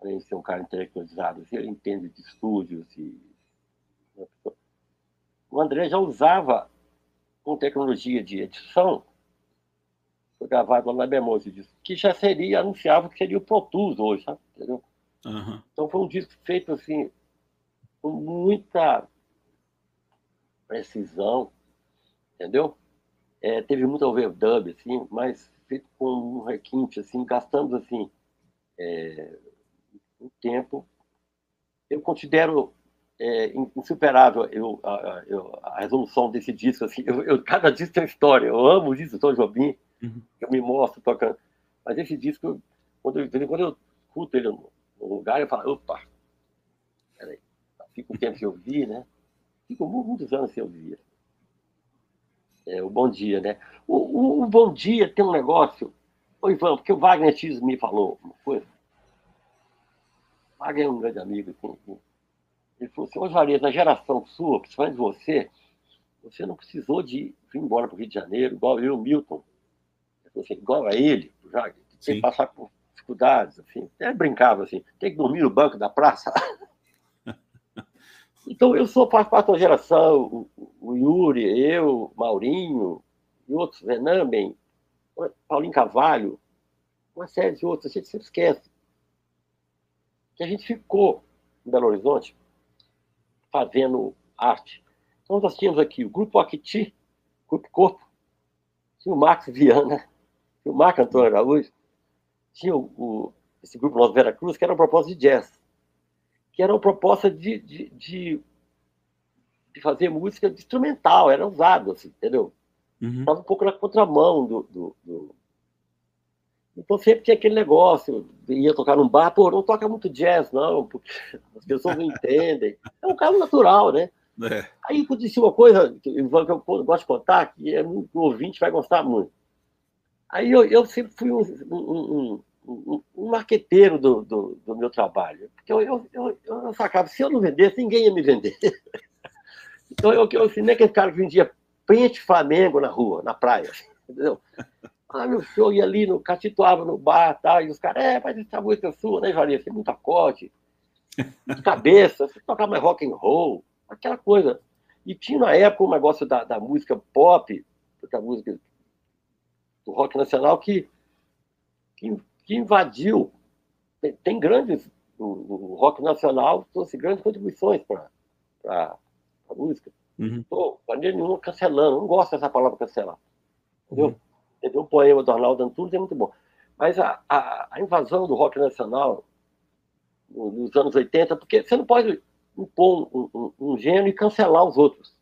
além de ser um cara intelectualizado, ele entende de estúdios. E... O André já usava com tecnologia de edição, foi gravado lá na Bemol disco, que já seria, anunciava que seria o Pro Tools hoje, sabe? Entendeu?
Uhum.
Então foi um disco feito assim, com muita precisão, entendeu? É, teve muito overdub, assim, mas feito com um requinte, assim, gastando assim, é, um tempo. Eu considero é, insuperável eu, a, eu, a, resolução desse disco. Assim, eu, eu, cada disco tem uma história. Eu amo o disco do Tom Jobim, uhum. eu me mostro tocando. Mas esse disco, quando eu, quando eu escuto ele no, lugar, eu falo, opa, peraí, fica um tempo sem ouvir, né? Fico muitos anos sem ouvir. É, o Bom Dia, né? O, o, o, Bom Dia tem um negócio. Ô, Ivan, porque o Wagner X me falou uma coisa. Wagner é um grande amigo. Assim, ele falou assim, Osvaldo, na geração sua, principalmente você, você não precisou de ir embora para o Rio de Janeiro, igual eu, Milton. Assim, igual a ele, já tem que passar por dificuldades, assim. Até brincava assim, tem que dormir no banco da praça. então, eu sou parte da geração, o, o Yuri, eu, Maurinho, e outros, Renan bem, Paulinho Cavalho, uma série de outros, a gente sempre esquece que a gente ficou em Belo Horizonte fazendo arte. Então, nós tínhamos aqui o Grupo Acti, Grupo Corpo, tinha o Max Viana, o Marco Antônio Araújo, tinha o, o, esse grupo Nosso Vera Cruz, que era uma proposta de jazz, que era uma proposta de, de, de, de fazer música instrumental, era usado, assim, entendeu? Estava uhum. um pouco na contramão do, do, do então sempre tinha aquele negócio, ia tocar num bar, pô, não toca muito jazz, não, porque as pessoas não entendem. É um caso natural, né? É. Aí aconteceu uma coisa que eu gosto de contar, que é o ouvinte vai gostar muito. Aí eu, eu sempre fui um, um, um, um marqueteiro do, do, do, meu trabalho. Porque eu, eu, eu, eu sacava, se eu não vendesse, ninguém ia me vender. então eu, eu nem aquele cara que vendia pente Flamengo na rua, na praia, entendeu? Ah, meu show ia ali no Catituaba, no bar tal, e os caras, é, mas essa música é sua, né, Joaria? Tem muito acorde, de cabeça, você tocar mais rock and roll, aquela coisa. E tinha na época um negócio da, da música pop, da música do rock nacional, que, que, que invadiu. Tem, tem, grandes. O, o, rock nacional trouxe grandes contribuições para a música. Uhum. Estou, maneira nenhuma, cancelando. Não gosto dessa palavra cancelar. Entendeu? Uhum. Teve um poema do Arnaldo Antunes, é muito bom. Mas a, a, a, invasão do rock nacional nos anos 80, porque você não pode impor um, um, um gênero e cancelar os outros.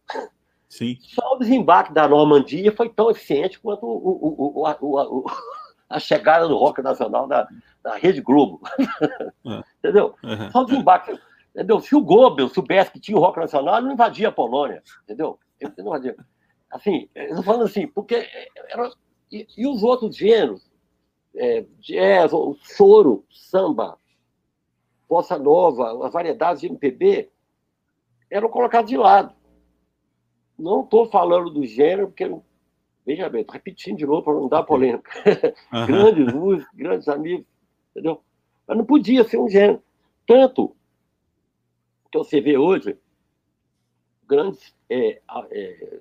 Sim.
Só o desembarque da Normandia foi tão eficiente quanto o, o, a chegada do rock nacional na, na Rede Globo. É. Entendeu? Uhum. Só o desembarque. Entendeu? Se o Goebbels soubesse que tinha o rock nacional, ele não invadia a Polônia. Entendeu? Ele não invadia. Assim, eu estou falando assim, porque era, e, e os outros gêneros, é, jazz, choro, samba, bossa nova, as variedades de MPB, eram colocados de lado. Não estou falando do gênero, porque, veja bem, estou repetindo de novo para não dar polêmica. Uhum. grandes músicos, grandes amigos, entendeu? Mas não podia ser um gênero. Tanto que você vê hoje grandes é, é,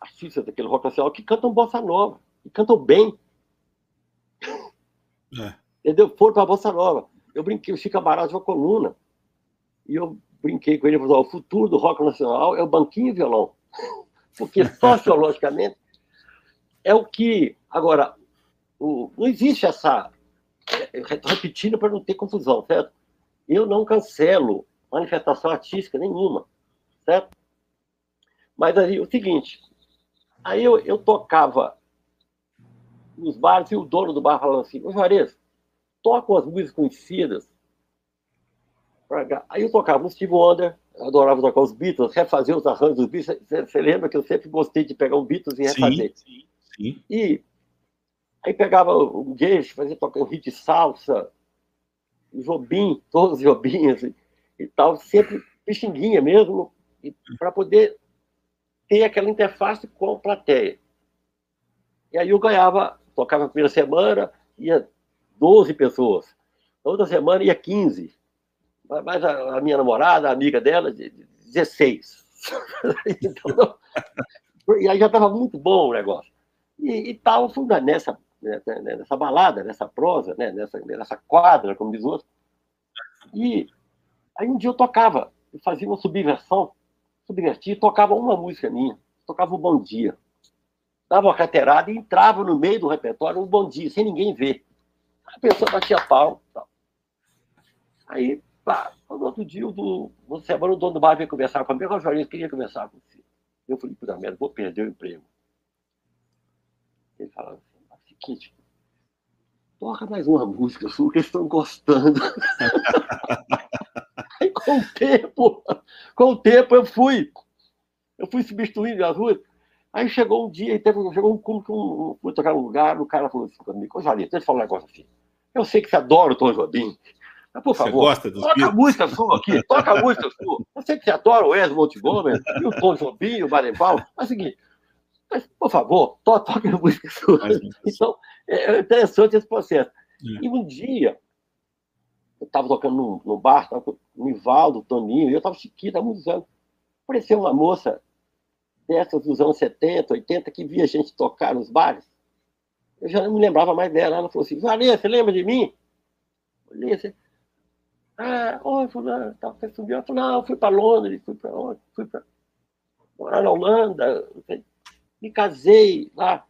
artistas daquele rock nacional que cantam bossa nova e cantam bem. É. Entendeu? Foram para a Bossa Nova. Eu brinquei, o Chico Amaral de uma coluna. E eu brinquei com ele, falei, o futuro do rock nacional é o banquinho e violão. Porque sociologicamente é o que. Agora, o, não existe essa. Repetindo para não ter confusão, certo? Eu não cancelo manifestação artística nenhuma, certo? Mas aí, o seguinte, aí eu, eu tocava nos bares e o dono do bar falava assim, ô Juarez, toca as músicas conhecidas. Aí eu tocava o Steve Wonder, adorava tocar os Beatles, refazer os arranjos dos Beatles. Você lembra que eu sempre gostei de pegar um Beatles e refazer. Sim, sim, sim. E aí pegava o Gage, fazia tocar um hit de salsa, o Jobim, todos os Jobinhos e, e tal, sempre pixinguinha mesmo, para poder ter aquela interface com a plateia. E aí eu ganhava, tocava a primeira semana, ia 12 pessoas. outra semana ia 15. Mas a, a minha namorada, a amiga dela, 16. então, e aí já estava muito bom o negócio. E estava nessa, nessa, nessa balada, nessa prosa, né? nessa, nessa quadra, como diz o outro. E aí um dia eu tocava, eu fazia uma subversão, subvertia, tocava uma música minha, tocava o Bom Dia. Dava uma carteirada e entrava no meio do repertório um Bom Dia, sem ninguém ver. A pessoa batia pau. Tal. Aí, pá, no outro dia, o você semana, o dono do bar veio conversar comigo, o Jorge queria conversar com você. Eu falei, puta merda, vou perder o emprego. Ele falava assim, o seguinte, toca mais uma música sua que eles estão gostando. Aí, com o tempo, com o tempo, eu fui, eu fui substituindo as ruas. Aí chegou um dia, e teve, chegou um que um, fui tocar num lugar, o cara falou assim comigo, ô deixa eu falar um negócio assim. Eu sei que você adora o Tom Jobim, por favor, toca Beatles? a música sua aqui, toca a música sua. Eu sei que você adora o Wes Montgomery e o Tom Jobim, o Barenbal, mas é o seguinte, mas, por favor, to, toque a música sua. Então, é, é interessante esse processo. É. E um dia, eu estava tocando no, no bar, estava com o Nivaldo, o Toninho, e eu estava há muitos anos. Apareceu uma moça dessas dos anos 70, 80, que via gente tocar nos bares. Eu já não me lembrava mais dela. Ela falou assim, Valia, você lembra de mim? Olhei assim, ah, oi, fulano, tá, você subiu? Eu falei, não, eu fui para Londres, fui para onde? Fui para morar na Holanda, me casei lá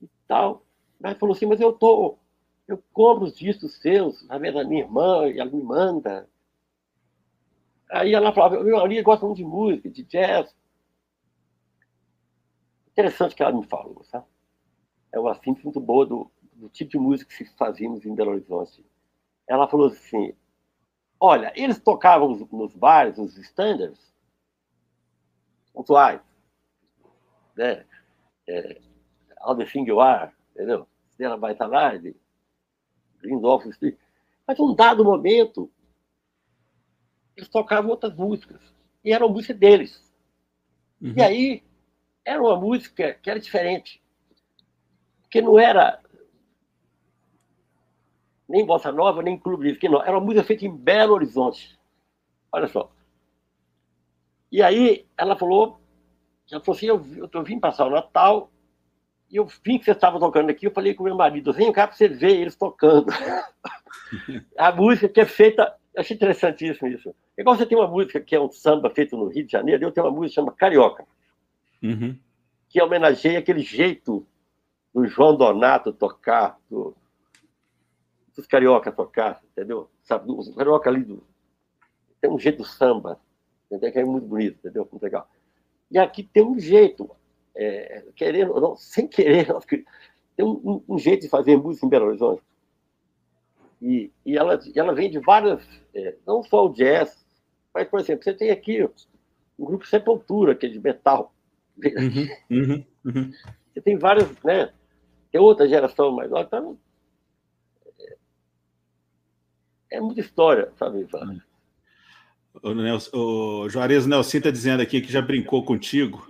e tal. Ela falou assim, mas eu tô, eu compro os discos seus, na da minha irmã, e ela me manda. Aí ela falava, meu ali gosta muito de música, de jazz. Interessante que ela me falou, sabe? É uma síntese muito boa do, do tipo de música que fazíamos em Belo Horizonte. Ela falou assim, olha, eles tocavam nos bares, os standards, pontuais, né? É, You Are, entendeu? Stella Baitalardi, Lindolfo Street. Mas um dado momento, eles tocavam outras músicas. E eram músicas deles. Uhum. E aí, era uma música que era diferente. Porque não era nem bossa nova, nem clube de não. Era uma música feita em Belo Horizonte. Olha só. E aí ela falou, ela falou assim, eu, eu vim passar o Natal e eu vim que você estava tocando aqui, eu falei com meu marido, vem cá para você ver eles tocando. a música que é feita, eu achei interessantíssimo isso. Igual você tem uma música que é um samba feito no Rio de Janeiro, eu tenho uma música que chama Carioca, uhum. que homenageia aquele jeito do João Donato tocar, do, dos carioca tocar, entendeu? Sabe, os carioca ali do, tem um jeito do samba, entendeu? que é muito bonito, entendeu? Muito legal. E aqui tem um jeito, é, querendo ou não, sem querer, tem um, um, jeito de fazer música em Belo Horizonte. E, e, ela, ela vem de várias, é, não só o jazz, mas, por exemplo, você tem aqui um grupo Sepultura, que é de metal. Uhum, uhum, uhum. Você tem várias, né? Tem outra geração mais nova, então, é, é muita história, sabe?
O, Nelson, o Juarez Nelson está dizendo aqui que já brincou contigo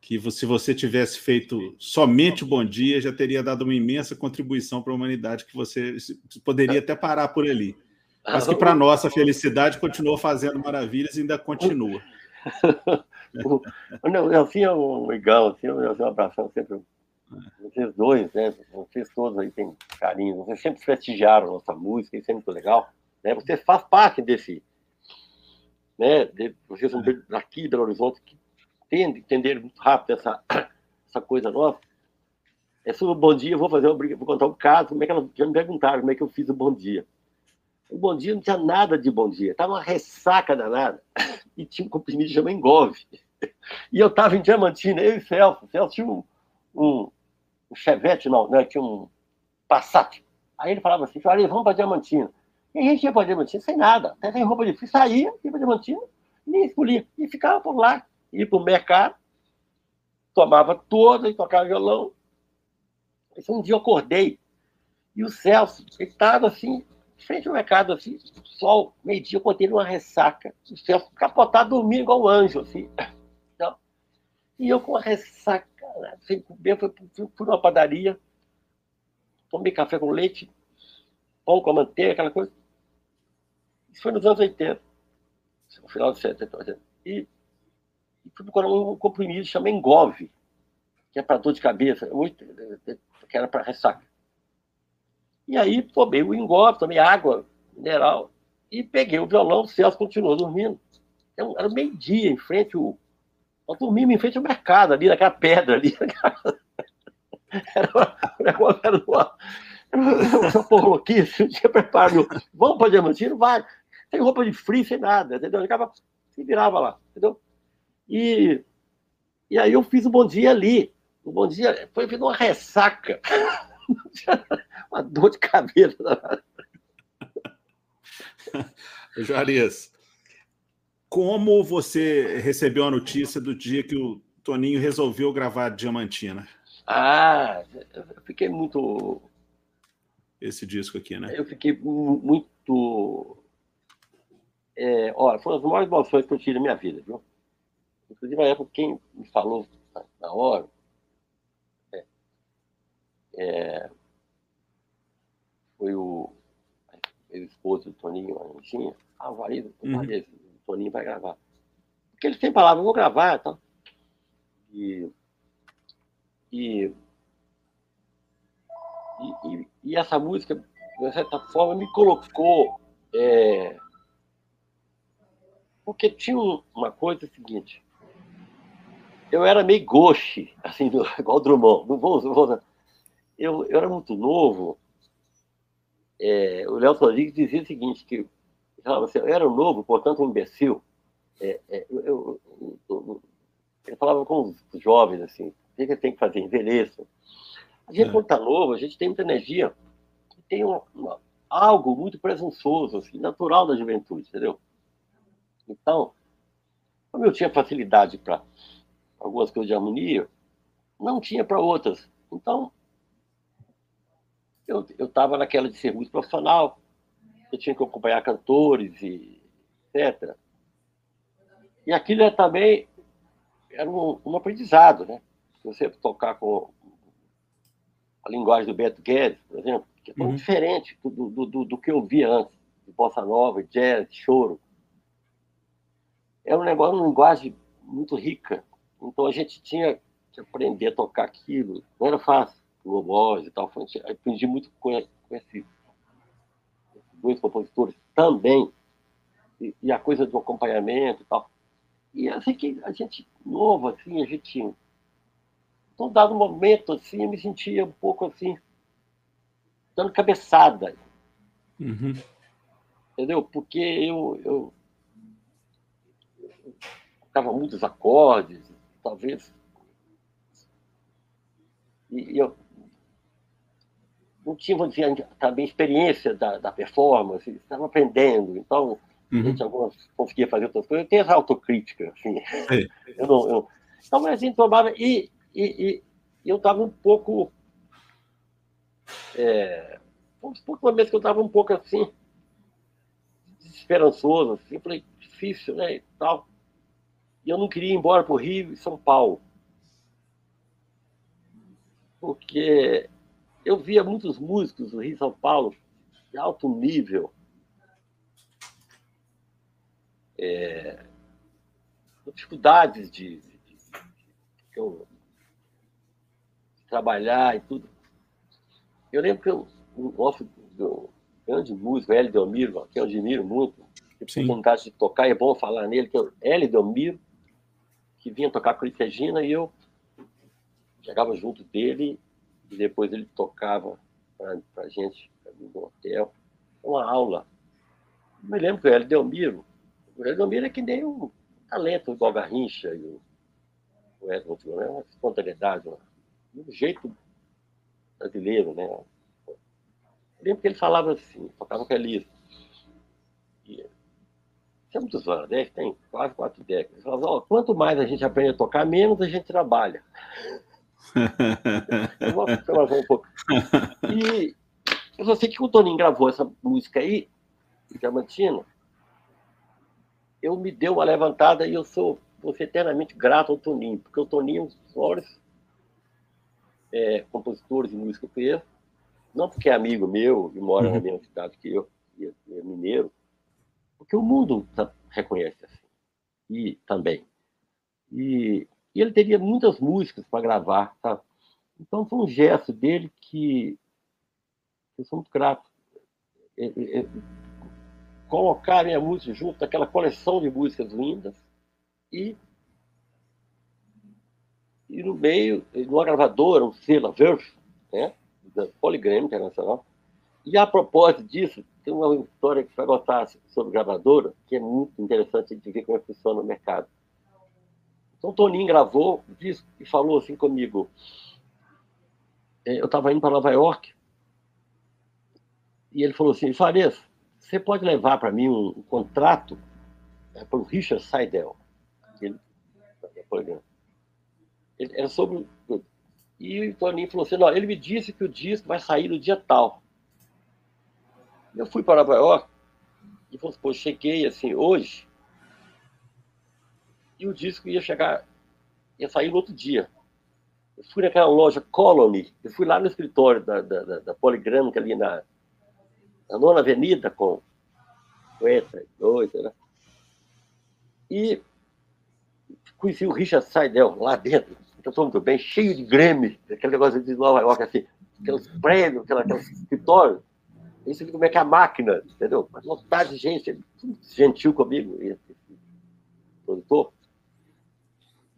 que se você tivesse feito somente o Bom Dia, já teria dado uma imensa contribuição para a humanidade, que você poderia até parar por ali. Mas que, para nossa felicidade, continuou fazendo maravilhas e ainda continua.
Não, assim é um legal, assim, um abração sempre vocês dois, né? Vocês todos aí têm carinho, vocês sempre prestigiaram a nossa música, isso é muito legal. Né? Você faz parte desse. Né? De, vocês são daqui de Belo Horizonte que tendem a entender muito rápido essa, essa coisa nossa. É sobre o bom dia, eu vou fazer, vou contar um caso, como é que ela, já me perguntaram como é que eu fiz o bom dia. O bom dia não tinha nada de bom dia, estava uma ressaca danada. E tinha um comprimido que chama Engove. E eu estava em Diamantina, eu e Celso. Celso tinha um, um, um Chevette, não, né? tinha um Passat. Aí ele falava assim, olha, vamos para Diamantina. E a gente ia para Diamantina sem nada, até sem roupa de frio, saía, ia para Diamantina, nem escolhia. E ficava por lá, ia para o mercado, tomava toda e tocava violão. Um dia eu acordei e o Celso, estava assim, frente ao mercado, assim, sol, meio-dia, eu contei numa ressaca, o Celso capotado, dormindo igual um anjo, assim. E eu com a ressaca, né, sem comer, fui, fui, fui numa padaria, tomei café com leite, pão com a manteiga, aquela coisa. Isso foi nos anos 80, no final de 70, E, e fui procurar um comprimido chamado Engove, que é para dor de cabeça, muito, que era para ressaca. E aí tomei o engove, tomei água mineral e peguei o violão, o Celso continuou dormindo. Então, era meio-dia em frente o. Nós dormimos em frente ao mercado, ali naquela pedra ali. Era um negócio, era uma, uma porra louquice, não tinha preparo. Vamos para Diamantino? Vai. Sem roupa de frio, sem nada, entendeu? Ficava, se virava lá, entendeu? E, e aí eu fiz o bom dia ali. O bom dia foi uma ressaca. uma dor de cabeça.
Juarez, como você recebeu a notícia do dia que o Toninho resolveu gravar Diamantina?
Ah, eu fiquei muito.
Esse disco aqui, né?
Eu fiquei muito. É, olha, foi uma das maiores emoções que eu tive na minha vida, viu? Inclusive, na época, quem me falou na hora é, foi o, o esposo do Toninho, a Anchinha. Ah, o marido, o, uhum. Toninho vai gravar. Porque ele sempre falava, vou gravar tá? e, e, e, e, essa música, de certa forma, me colocou. É, porque tinha uma coisa seguinte. Eu era meio gauche, assim, igual o Drummond. Não vou, não vou, eu, eu era muito novo. É, o Léo Rodrigues dizia o seguinte, que falava assim, eu era novo, portanto um imbecil. É, é, eu, eu, eu, falava com os jovens, assim, o que tem que fazer? Envelheça. A gente, é. quando está novo, a gente tem muita energia, tem uma, uma, algo muito presunçoso, assim, natural da juventude, entendeu? Então, como eu tinha facilidade para algumas coisas de harmonia, não tinha para outras. Então, eu estava naquela de ser muito profissional, eu tinha que acompanhar cantores e etc. E aquilo é também era um, um aprendizado, né? Você tocar com a linguagem do Beto Guedes, por exemplo, que é tão uhum. diferente do, do, do, do, que eu via antes, de bossa nova, jazz, choro. É um negócio, uma linguagem muito rica. Então a gente tinha que aprender a tocar aquilo. Não era fácil. Globos e tal. Aprendi muito com, com esses dois compositores também. E, e, a coisa do acompanhamento e tal. E assim que a gente, novo, assim, a gente. Num dado momento, assim, eu me sentia um pouco assim, dando cabeçada. Uhum. Entendeu? Porque eu, eu, tocava muitos acordes, talvez. E eu não tinha, dizer, também experiência da, da performance, estava aprendendo, então uhum. a gente algumas conseguia fazer outras coisas. Eu tenho essa autocrítica, assim. Eu não, eu... Então, mas assim, tomava. E, e, e eu estava um pouco. É, uma vez que eu estava um pouco assim, desesperançoso, assim, falei, difícil, né? E tal. E eu não queria ir embora para o Rio e São Paulo. Porque eu via muitos músicos do Rio São Paulo de alto nível. É, dificuldades de, de, de, de, trabalhar e tudo. Eu lembro que eu, o nosso do grande músico, Hélio Delmiro, que eu admiro muito, tive vontade de tocar, é bom falar nele, que é o Hélio Delmiro, que vinha tocar com a Regina e eu chegava junto dele depois ele tocava para a gente no hotel. Uma aula. Eu me lembro que o Hélio Delmiro, o Hélio Delmiro é que nem um talento igual Garrincha e o, o né? uma espontaneidade, um jeito brasileiro, né? Eu lembro que ele falava assim, tocava feliz. E, isso é muitos anos, né? tem quase quatro décadas. Ele falava, oh, quanto mais a gente aprende a tocar, menos a gente trabalha. eu vou um pouco. E eu só sei que o Toninho gravou essa música aí, Diamantina, eu me deu uma levantada e eu sou, vou ser eternamente grato ao Toninho, porque o Toninho é um dos maiores é, compositores de música que eu conheço, não porque é amigo meu e mora uhum. na mesma cidade que eu, e é mineiro, porque o mundo tá, reconhece assim, e também. E, e ele teria muitas músicas para gravar, sabe? Então foi um gesto dele que eu sou muito grato. É, é, é colocarem a música junto daquela coleção de músicas lindas e e no meio, numa gravadora, um selo, Verve, né, da Polygram Internacional. E a propósito disso, tem uma história que vai gostar sobre gravadora, que é muito interessante de ver como é que funciona o mercado. Então, Toninho gravou disse, e falou assim comigo. Eu estava indo para Nova York e ele falou assim: Farias, você pode levar para mim um, um contrato é, para o Richard Seidel. Ele, ele, era sobre. E o Toninho falou assim: não, ele me disse que o disco vai sair no dia tal. Eu fui para Nova York e falei, pô, cheguei assim hoje e o disco ia chegar, ia sair no outro dia. Eu fui naquela loja Colony, eu fui lá no escritório da, da, da, da Poligrâmica ali na, na nona avenida com 58, né? E conheci o Richard Seidel lá dentro, então muito bem, cheio de Grêmio, aquele negócio de Nova York, assim, aqueles prédios, aquela, aqueles escritórios. Vê como é que é a máquina, entendeu? Mas lotado de gente, gentil comigo, esse produtor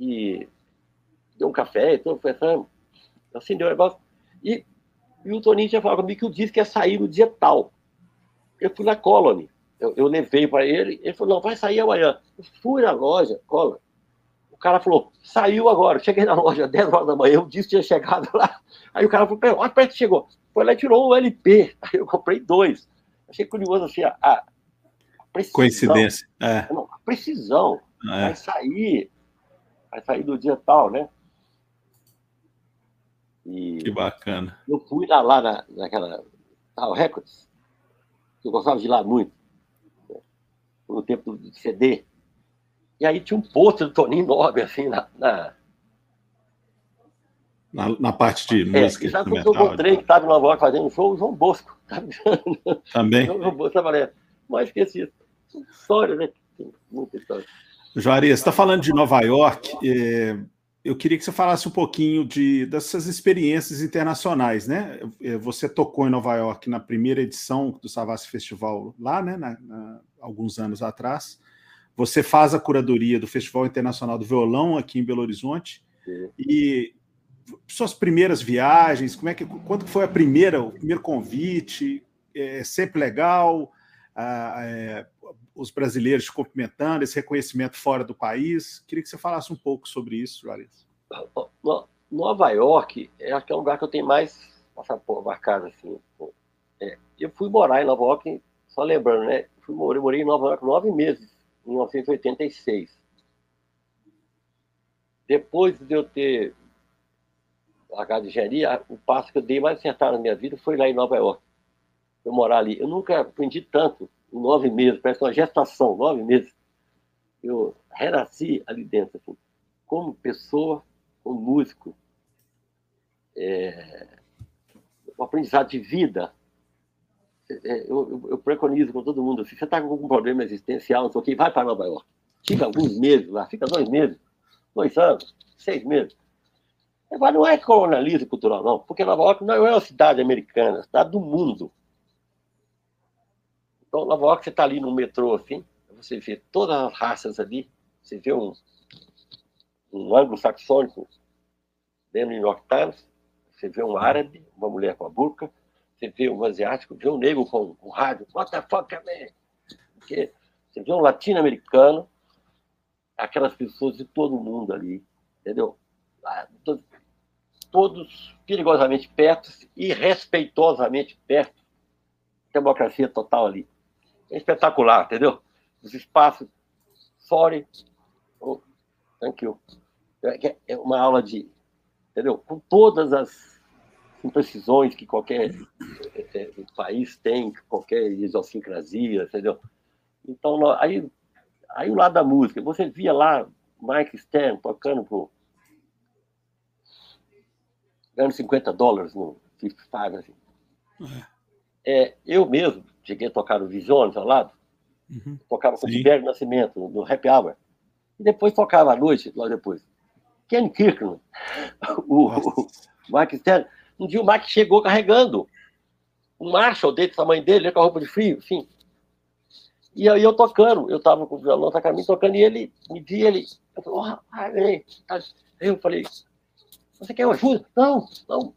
e deu um café, então conversando, assim deu um negócio. E, e o Toninho tinha falado comigo que o disco ia sair no dia tal. Eu fui na Colony, eu, eu levei para ele, ele falou, não, vai sair amanhã. Eu fui na loja, Colony. O cara falou, saiu agora. cheguei na loja 10 horas da manhã, o disco tinha chegado lá. Aí o cara falou, olha para que chegou. Foi lá e tirou o LP. Aí eu comprei dois. Achei curioso assim, a, a
precisão. Coincidência. É.
Não, a precisão. É. Vai sair vai sair do dia tal, né?
E que bacana.
Eu fui lá, lá na, naquela Tal Records, que eu gostava de ir lá muito, né? no tempo do CD. E aí tinha um pôster do Toninho Nobre, assim, na, na...
Na, na, parte de é, música.
Já quando eu encontrei que estava em Nova York fazendo um show, o João Bosco.
Também.
O João Bosco estava ali. Mas esqueci. História, né? Tem muita história.
Juarez, você está falando de Nova York. É, eu queria que você falasse um pouquinho de, dessas experiências internacionais, né? É, você tocou em Nova York na primeira edição do Savassi Festival, lá, né? Na, na, alguns anos atrás. Você faz a curadoria do Festival Internacional do Violão aqui em Belo Horizonte. Sim. E suas primeiras viagens, como é que, quando foi a primeira, o primeiro convite? É sempre legal? Ah, é, os brasileiros te cumprimentando, esse reconhecimento fora do país. Queria que você falasse um pouco sobre isso, Juarez.
Nova York é aquele lugar que eu tenho mais passaporte marcado assim. É, eu fui morar em Nova York, só lembrando, né? Fui, morei, morei em Nova York nove meses, em 1986. Depois de eu ter largado de engenharia, o passo que eu dei mais acertado na minha vida foi lá em Nova York. Eu morar ali. Eu nunca aprendi tanto nove meses, parece uma gestação, nove meses. Eu renasci ali dentro, assim, como pessoa, como músico. É, um aprendizado de vida. É, eu, eu, eu, preconizo com todo mundo, se você está com algum problema existencial, não sei o que, vai para Nova York. Fica alguns meses lá, fica dois meses, dois anos, seis meses. Agora, não é colonialismo cultural, não, porque Nova York não é uma cidade americana, é uma cidade do mundo. Então, Nova York, você está ali no metrô, assim, você vê todas as raças ali, você vê um, um anglo-saxônico dentro do New York Times, você vê um árabe, uma mulher com a burca, você vê um asiático, vê um negro com um rádio, what the fuck, man? Porque você vê um latino-americano, aquelas pessoas de todo mundo ali, entendeu? Todos, todos perigosamente perto e respeitosamente perto. Democracia total ali. É espetacular, entendeu? Os espaços. Sorry. Oh, thank you. É, é uma aula de. Entendeu? Com todas as imprecisões que qualquer é, é, país tem, qualquer idiosincrasia, entendeu? Então, aí, aí o lado da música, você via lá Mike Stern tocando por ganhando 50 dólares no 55, assim. É. eu mesmo cheguei a tocar no Visiones ao lado, uhum. tocava com o Tibério Nascimento, no Happy Hour, e depois tocava à noite, logo depois. Ken Kirkland, o, o Mike Stern, um dia o Mike chegou carregando um Marshall dele, tamanho dele, com a roupa de frio, enfim. E aí eu tocando, eu estava com o violão, tá caminho tocando, e ele me via, ele, eu falei, oh, aí, eu falei, você quer ajuda? Não, não.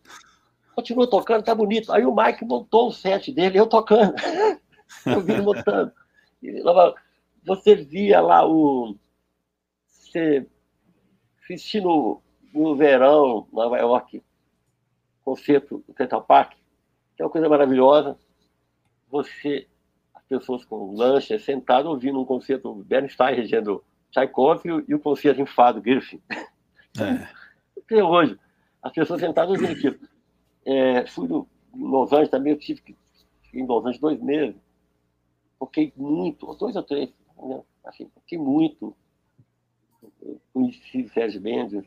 Continua tocando, tá bonito. Aí o Mike montou o set dele, eu tocando. eu vi ele montando. Você via lá o. Você assistindo no verão, Nova York, concerto do Central Park, que é uma coisa maravilhosa. Você pessoas com lancha, sentado ouvindo um concerto Bernstein regendo Tchaikovsky e o concerto em Fado Griffin. É. Até hoje, as pessoas sentadas ouvindo aquilo. É, fui no, em Los Angeles também, eu tive que ir em Los Angeles dois meses. Toquei muito, dois ou três, né? assim, toquei muito. Eu conheci Sérgio Mendes,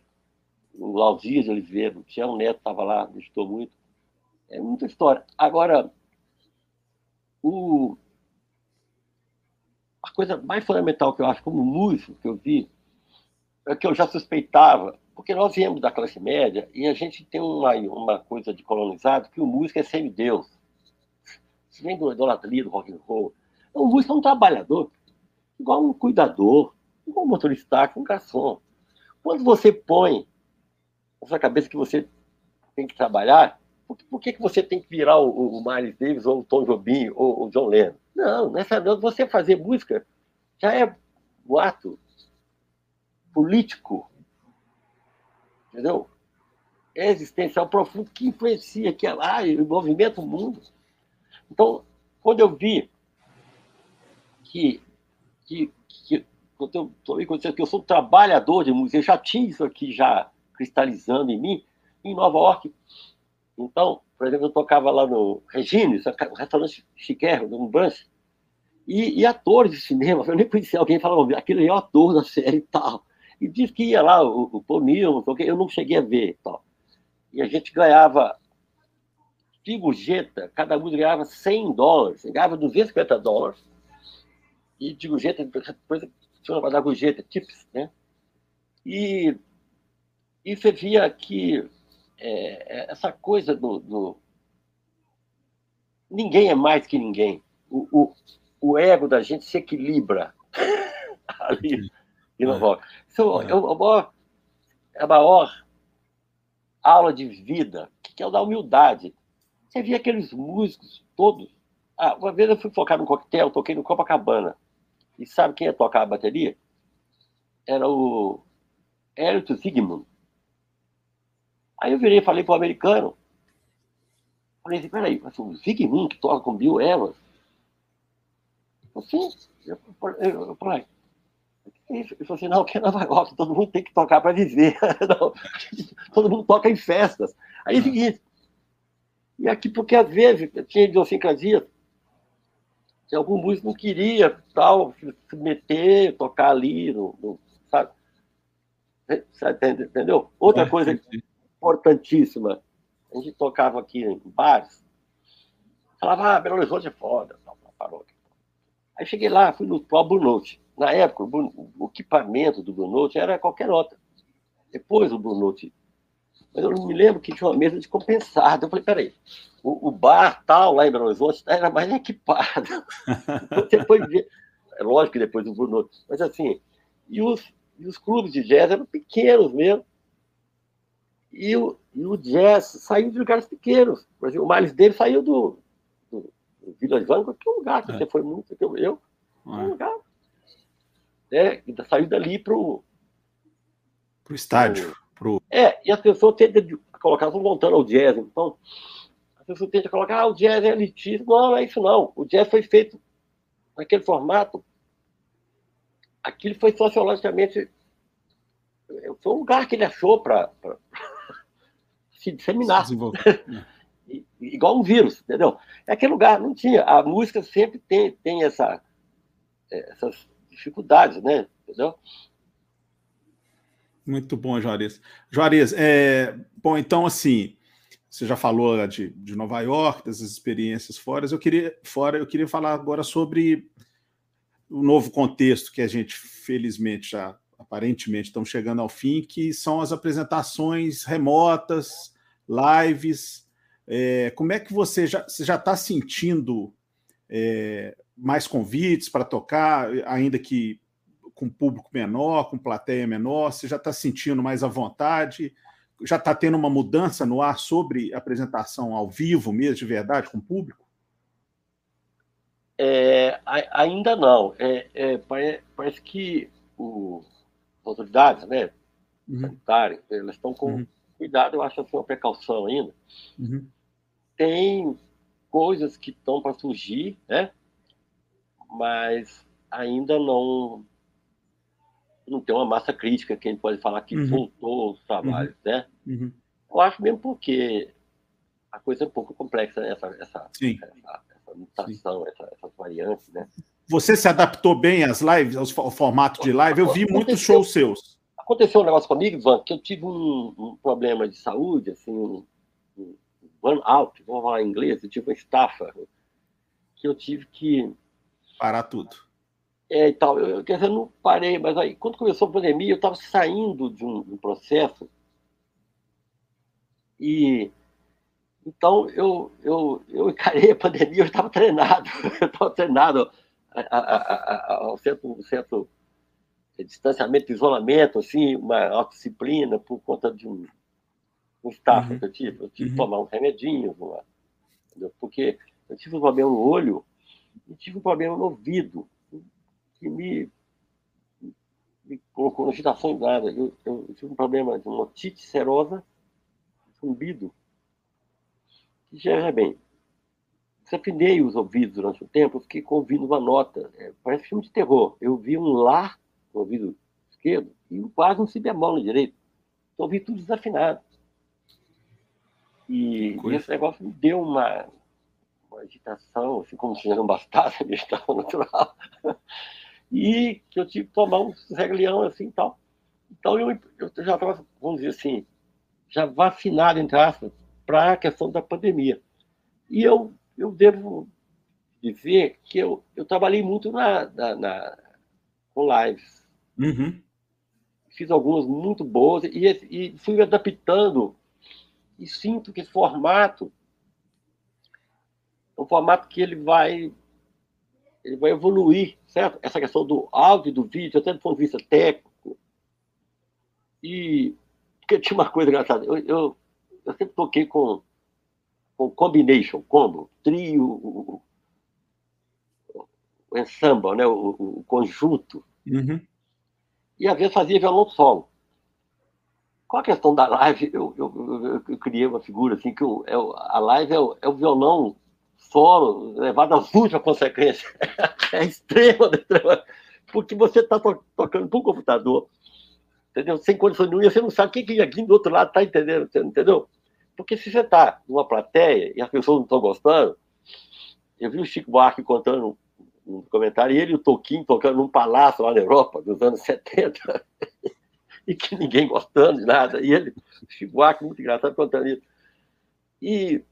o Laudir de Oliveira, o Tião Neto estava lá, visitou muito. É muita história. Agora, o, a coisa mais fundamental que eu acho como músico que eu vi é que eu já suspeitava, porque nós viemos da classe média e a gente tem uma, uma coisa de colonizado que o músico é semideus. Isso vem do idolatria, do rock and roll. O músico é um trabalhador, igual um cuidador, igual um motorista, um garçom. Quando você põe na sua cabeça que você tem que trabalhar, por, por que, que você tem que virar o, o Miles Davis ou o Tom Jobim ou o John Lennon? Não, nessa você fazer música já é um ato político, entendeu? É existencial profundo que influencia, que ah, movimenta o mundo. Então, quando eu vi que, que, que eu tomei consciência que eu sou trabalhador de música, eu já tinha isso aqui já cristalizando em mim, em Nova York. Então, por exemplo, eu tocava lá no Regines, um restaurante chiquérrimo, no brunch, e, e, atores de cinema, eu nem conhecia alguém falava, aquele é o ator da série e tal. E diz que ia lá o, o Paul eu não cheguei a ver e a gente ganhava de gorjeta, cada música ganhava 100 dólares, ganhava 250 dólares. E de gorjeta, depois tinha uma da gorjeta, tips, né? E, e você via que é, é, essa coisa do, do, Ninguém é mais que ninguém. O, o, o ego da gente se equilibra ali e não volta. Isso é, é, a maior, é a maior aula de vida, que é o da humildade. Você via aqueles músicos todos. Ah, uma vez eu fui tocar num coquetel, toquei no Copacabana. E sabe quem ia tocar a bateria? Era o Elliot Zygmunt. Aí eu virei e falei para o americano. Falei assim, peraí, o Zygmunt que toca com Bill Evans? Assim, eu, eu, eu falei, ele falou assim, não, que é Nova York, todo mundo tem que tocar para viver. Não, todo mundo toca em festas. Aí é o seguinte, e aqui porque às vezes tinha idiosincrasia, tinha algum músico não queria tal, se meter, tocar ali, no, no sabe? Entendeu? Outra é, coisa sim, sim importantíssima. A gente tocava aqui em bares, falava, ah, Belo Horizonte é foda, parou. Aí cheguei lá, fui no pro Blue Note. Na época, o, o equipamento do Blue Note era qualquer nota. Depois o Blue Note mas eu não me lembro que tinha uma mesa de compensado. Eu falei, peraí, o, o bar tal, lá em Belo Horizonte, era mais equipado. depois de, é lógico que depois do Bruno, mas assim, e os, e os clubes de jazz eram pequenos mesmo. E o, e o jazz saiu de lugares pequenos. Por exemplo, o Miles Davis saiu do Vila Ivânio, que é um lugar que é. você foi muito, que eu, eu é. um lugar. Né? E saiu dali para o
estádio.
Pro... É, e as pessoas tentam colocar, estão voltando ao jazz, então as pessoas tentam colocar, ah, o jazz é elitista. Não, não é isso não. O jazz foi feito naquele formato. Aquilo foi sociologicamente. Foi um lugar que ele achou para se disseminar. Se Igual um vírus, entendeu? É aquele lugar, não tinha. A música sempre tem, tem essa, essas dificuldades, né? Entendeu?
Muito bom, Juarez. Juarez, é, bom, então, assim, você já falou de, de Nova York, das experiências fora. Eu queria, fora, eu queria falar agora sobre o novo contexto que a gente, felizmente, já aparentemente estamos chegando ao fim, que são as apresentações remotas, lives. É, como é que você já está sentindo é, mais convites para tocar, ainda que com público menor, com plateia menor? Você já está sentindo mais à vontade? Já está tendo uma mudança no ar sobre apresentação ao vivo mesmo, de verdade, com o público?
É, ainda não. É, é, parece que o, as autoridades né, uhum. sanitárias, elas estão com uhum. cuidado, eu acho assim, uma precaução ainda. Uhum. Tem coisas que estão para surgir, né? mas ainda não não tem uma massa crítica que a gente pode falar que uhum. voltou os trabalhos, uhum. né? Uhum. Eu acho mesmo porque a coisa é um pouco complexa, né? essa, essa, essa, essa mutação, essa, essas variantes, né?
Você se adaptou bem às lives, ao formato de live? Eu vi muitos shows seus.
Aconteceu um negócio comigo, Ivan, que eu tive um, um problema de saúde, assim, burnout, vou falar em inglês, eu tive uma estafa, que eu tive que...
Parar tudo
é, e tal. Eu, quer dizer, eu não parei, mas aí, quando começou a pandemia, eu estava saindo de um, um, processo. E então eu, eu, eu encarei a pandemia, eu estava treinado, eu estava treinado ao certo, certo distanciamento, isolamento, assim, uma autodisciplina por conta de um, staff uhum. que eu tive. Eu tive que uhum. tomar uns remedinhos, uma, porque eu tive um problema no olho e tive um problema no ouvido que me, me colocou na agitação nada. Eu, eu, tive um problema de uma otite serosa, zumbido, que já é bem. Desafinei os ouvidos durante um tempo, eu fiquei ouvindo uma nota. É, parece filme de terror. Eu vi um lá no ouvido esquerdo e quase um si bemol no direito. Então, ouvi tudo desafinado. E, e esse negócio me deu uma, uma agitação, assim como se não bastasse a agitação natural e que eu tive que tomar um reglião assim tal. Então eu, eu já estava, vamos dizer assim, já vacinado, entre aspas, para a questão da pandemia. E eu, eu devo dizer que eu, eu trabalhei muito na, na, na com lives. Uhum. Fiz algumas muito boas e, e fui adaptando e sinto que esse formato é um formato que ele vai ele vai evoluir, certo? Essa questão do áudio e do vídeo, até do ponto de vista técnico. E porque tinha uma coisa engraçada, eu, eu, eu sempre toquei com, com combination, combo, trio, o, o ensemble, né? o, o conjunto. Uhum. E às vezes fazia violão solo. Qual a questão da live? Eu, eu, eu, criei uma figura assim, que é, a live é o, é o violão solo levado às últimas consequências. é extrema, porque você está to tocando para o computador, entendeu? Sem condições nenhuma, você não sabe quem que aqui do outro lado está entendendo, entendeu? Porque se você está numa plateia e as pessoas não estão gostando, eu vi o Chico Buarque contando um comentário, e ele e o Toquinho tocando num palácio lá na Europa, dos anos 70, e que ninguém gostando de nada, e ele, Buarque, muito engraçado, contando isso. E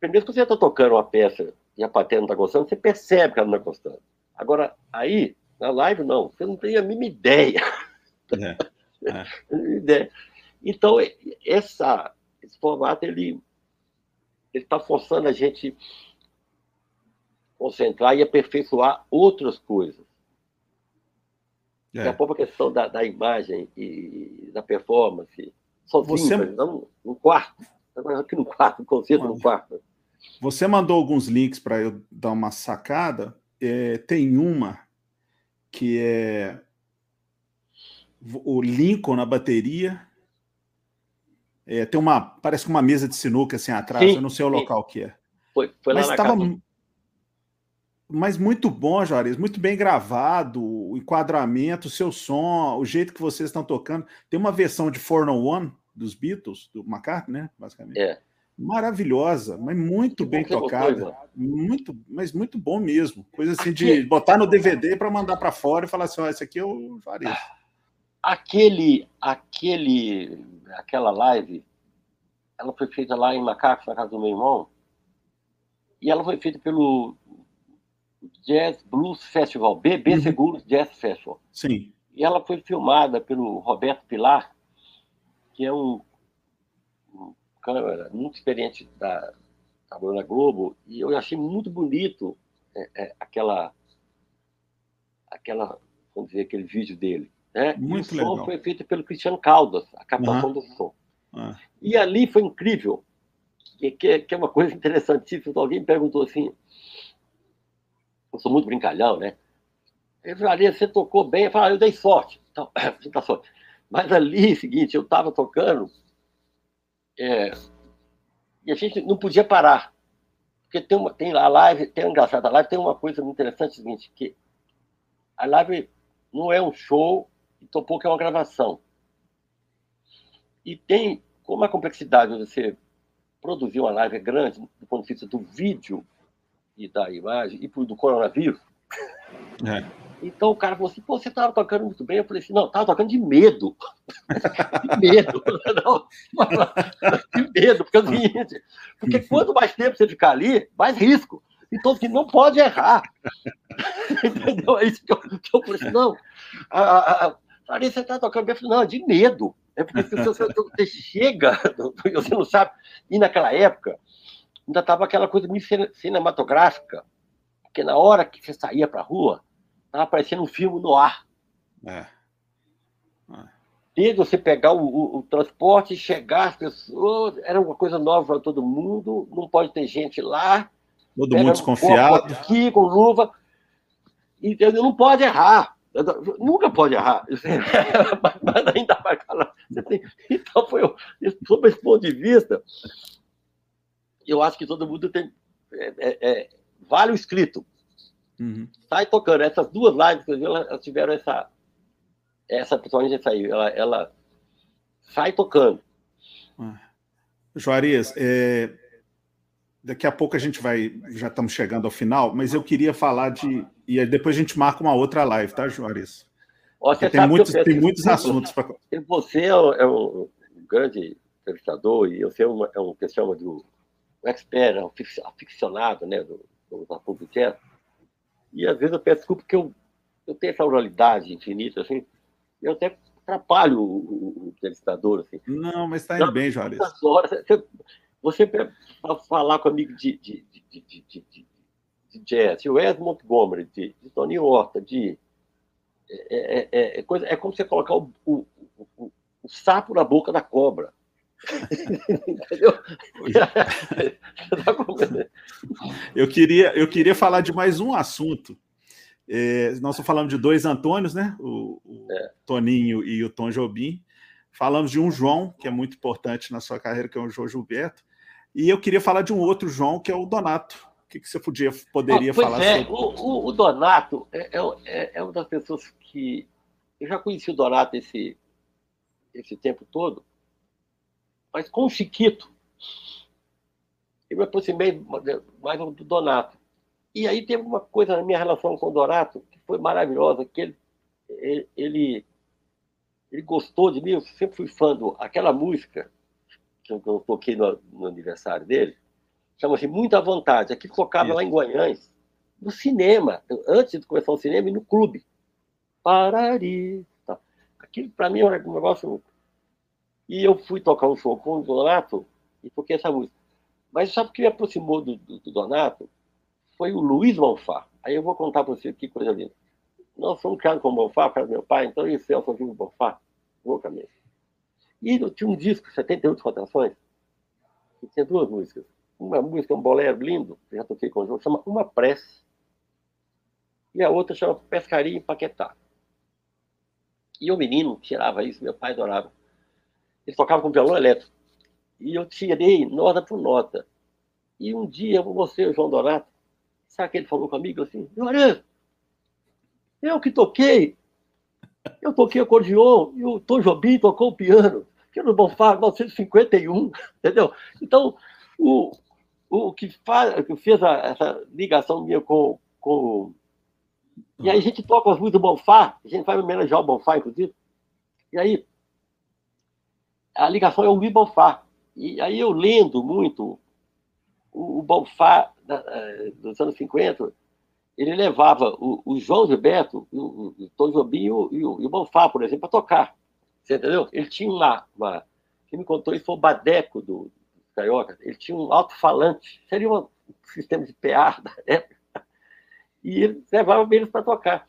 Primeiro que você está tocando uma peça e a plateia não está gostando, você percebe que ela não está gostando. Agora, aí, na live, não. Você não tem a mínima ideia. É, é. ideia. Então, essa, esse formato, ele está forçando a gente concentrar e aperfeiçoar outras coisas. É. Daqui a pouco a questão da, da imagem e da performance, sozinho, Você... não no quarto. Aqui no quarto, conceito no quarto.
Você mandou alguns links para eu dar uma sacada. É, tem uma que é o Lincoln na bateria. É, tem uma, parece que uma mesa de sinuca assim atrás, sim, eu não sei o local que é.
Foi, foi lá Mas estava
mas muito bom, Juarez, muito bem gravado, o enquadramento, o seu som, o jeito que vocês estão tocando. Tem uma versão de Four No One dos Beatles, do McCartney, né? Basicamente.
É.
Maravilhosa, mas muito que bem tocada. muito, mas muito bom mesmo. Coisa assim de botar no DVD para mandar para fora e falar assim: ó, esse aqui é o Juarez.
Aquele, aquele, aquela live, ela foi feita lá em Macacos, na casa do meu irmão, e ela foi feita pelo Jazz Blues Festival, BB uhum. Seguros Jazz Festival.
Sim.
E ela foi filmada pelo Roberto Pilar, que é um, um câmera muito experiente da, da Bruna Globo, e eu achei muito bonito é, é, aquela, aquela, vamos dizer, aquele vídeo dele. Né?
Muito
e
o som
legal. foi feito pelo Cristiano Caldas, a captação uhum. do som. Uhum. E ali foi incrível, que, que, é uma coisa interessantíssima. Alguém perguntou assim, eu sou muito brincalhão, né? Ele falou, você tocou bem. Eu falei, ah, eu dei sorte. Então, você tá sorte. Mas ali, seguinte, eu estava tocando é, e a gente não podia parar. Porque tem, uma, tem a live, tem uma engraçada a live, tem uma coisa muito interessante, seguinte, que a live não é um show, e tão que é uma gravação. E tem, como a complexidade de você produzir uma live é grande, do ponto de vista do vídeo, e da imagem e do coronavírus. É. Então o cara falou assim: Pô, você estava tocando muito bem. Eu falei assim: Não, estava tocando de medo. de medo. Não, de medo, porque é o seguinte: porque quanto mais tempo você ficar ali, mais risco. Então, que não pode errar. Entendeu? É isso que eu, que eu falei assim: Não, a, a, a, você está tocando bem. Eu falei: Não, de medo. É porque se você, você chega, você não sabe. E naquela época, ainda estava aquela coisa muito cinematográfica, porque na hora que você saía para a rua, estava aparecendo um filme no ar. É. é. Desde você pegar o, o, o, transporte, chegar, as pessoas, era uma coisa nova para todo mundo, não pode ter gente lá.
Todo mundo desconfiado.
Aqui, com luva. E não pode errar. Nunca pode errar. Mas ainda vai falar. Então, foi, sob esse ponto de vista, eu acho que todo mundo tem. É, é, é, vale o escrito. Uhum. Sai tocando. Essas duas lives que eu vi, elas tiveram essa. Essa, principalmente essa aí, ela, ela sai tocando.
Ah. Juarez, é, daqui a pouco a gente vai, já estamos chegando ao final, mas eu queria falar de. E depois a gente marca uma outra live, tá, Juarez? tem muitos, tem muitos assuntos para.
Você é um, é um, grande entrevistador e eu sei uma, é um que se chama do o expert, o aficionado né, do, do do jazz. E às vezes eu peço desculpa porque eu, eu tenho essa oralidade infinita, assim, eu até atrapalho o, o, o entrevistador. Assim.
Não, mas está indo bem, Juarez.
Horas, você, você falar comigo de, de, de, de, de, de jazz, de Wes Montgomery, de, de Tony Horta, de. É, é, é, é, coisa, é como você colocar o, o, o, o sapo na boca da cobra. Entendeu?
eu, queria, eu queria falar de mais um assunto. É, nós estamos falando de dois Antônios, né? O, o é. Toninho e o Tom Jobim. Falamos de um João, que é muito importante na sua carreira, que é o João Gilberto. E eu queria falar de um outro João, que é o Donato. O que, que você podia, poderia ah, falar
é, sobre? O, o Donato é, é, é, é uma das pessoas que. Eu já conheci o Donato esse, esse tempo todo, mas com o Chiquito, eu me aproximei mais do Donato. E aí teve uma coisa na minha relação com o Donato que foi maravilhosa, que ele, ele, ele gostou de mim, eu sempre fui fã do aquela música que eu, toquei no, no aniversário dele, chama-se Muita Vontade, aqui tocava Isso. lá em Guanhães, no cinema, antes de começar o cinema e no clube. Parari. Tá. Aquilo para mim era um negócio E eu fui tocar um show com o Donato e toquei essa música. Mas sabe o que me aproximou do, do, do Donato? Foi o Luiz Malfá. Aí eu vou contar para você que coisa linda. Nós fomos criados com o causa do meu pai, então eu e o Celso ouvimos Bonfá loucamente. E eu tinha um disco, 78 rotações, que tinha duas músicas. Uma música, um bolero lindo, que já toquei com o João, chama Uma Prece, e a outra chama Pescaria em Paquetá. E o menino tirava isso, meu pai adorava. Ele tocava com violão elétrico. E eu tirei nota por nota. E um dia, você, o João Donato, sabe que ele falou comigo assim? Lourenço, eu que toquei. Eu toquei acordeon e o Tom Jobim tocou o piano, que no Bonfá 1951, entendeu? Então, o, o que, faz, que fez a, essa ligação minha com, com. E aí a gente toca as músicas do Bonfá, a gente vai homenagear o Bonfá, inclusive. E aí, a ligação é o Mi Bonfá. E aí eu lendo muito o, o Bonfá da, eh, dos anos 50, ele levava o, o João Gilberto, o, o Tom Jobim e o, e o, Bonfá, por exemplo, para tocar. Você entendeu? Ele tinha lá, uma, quem me contou isso foi o Badeco do, do Carioca, ele tinha um alto-falante, seria um sistema de PA da época, e ele levava eles para tocar.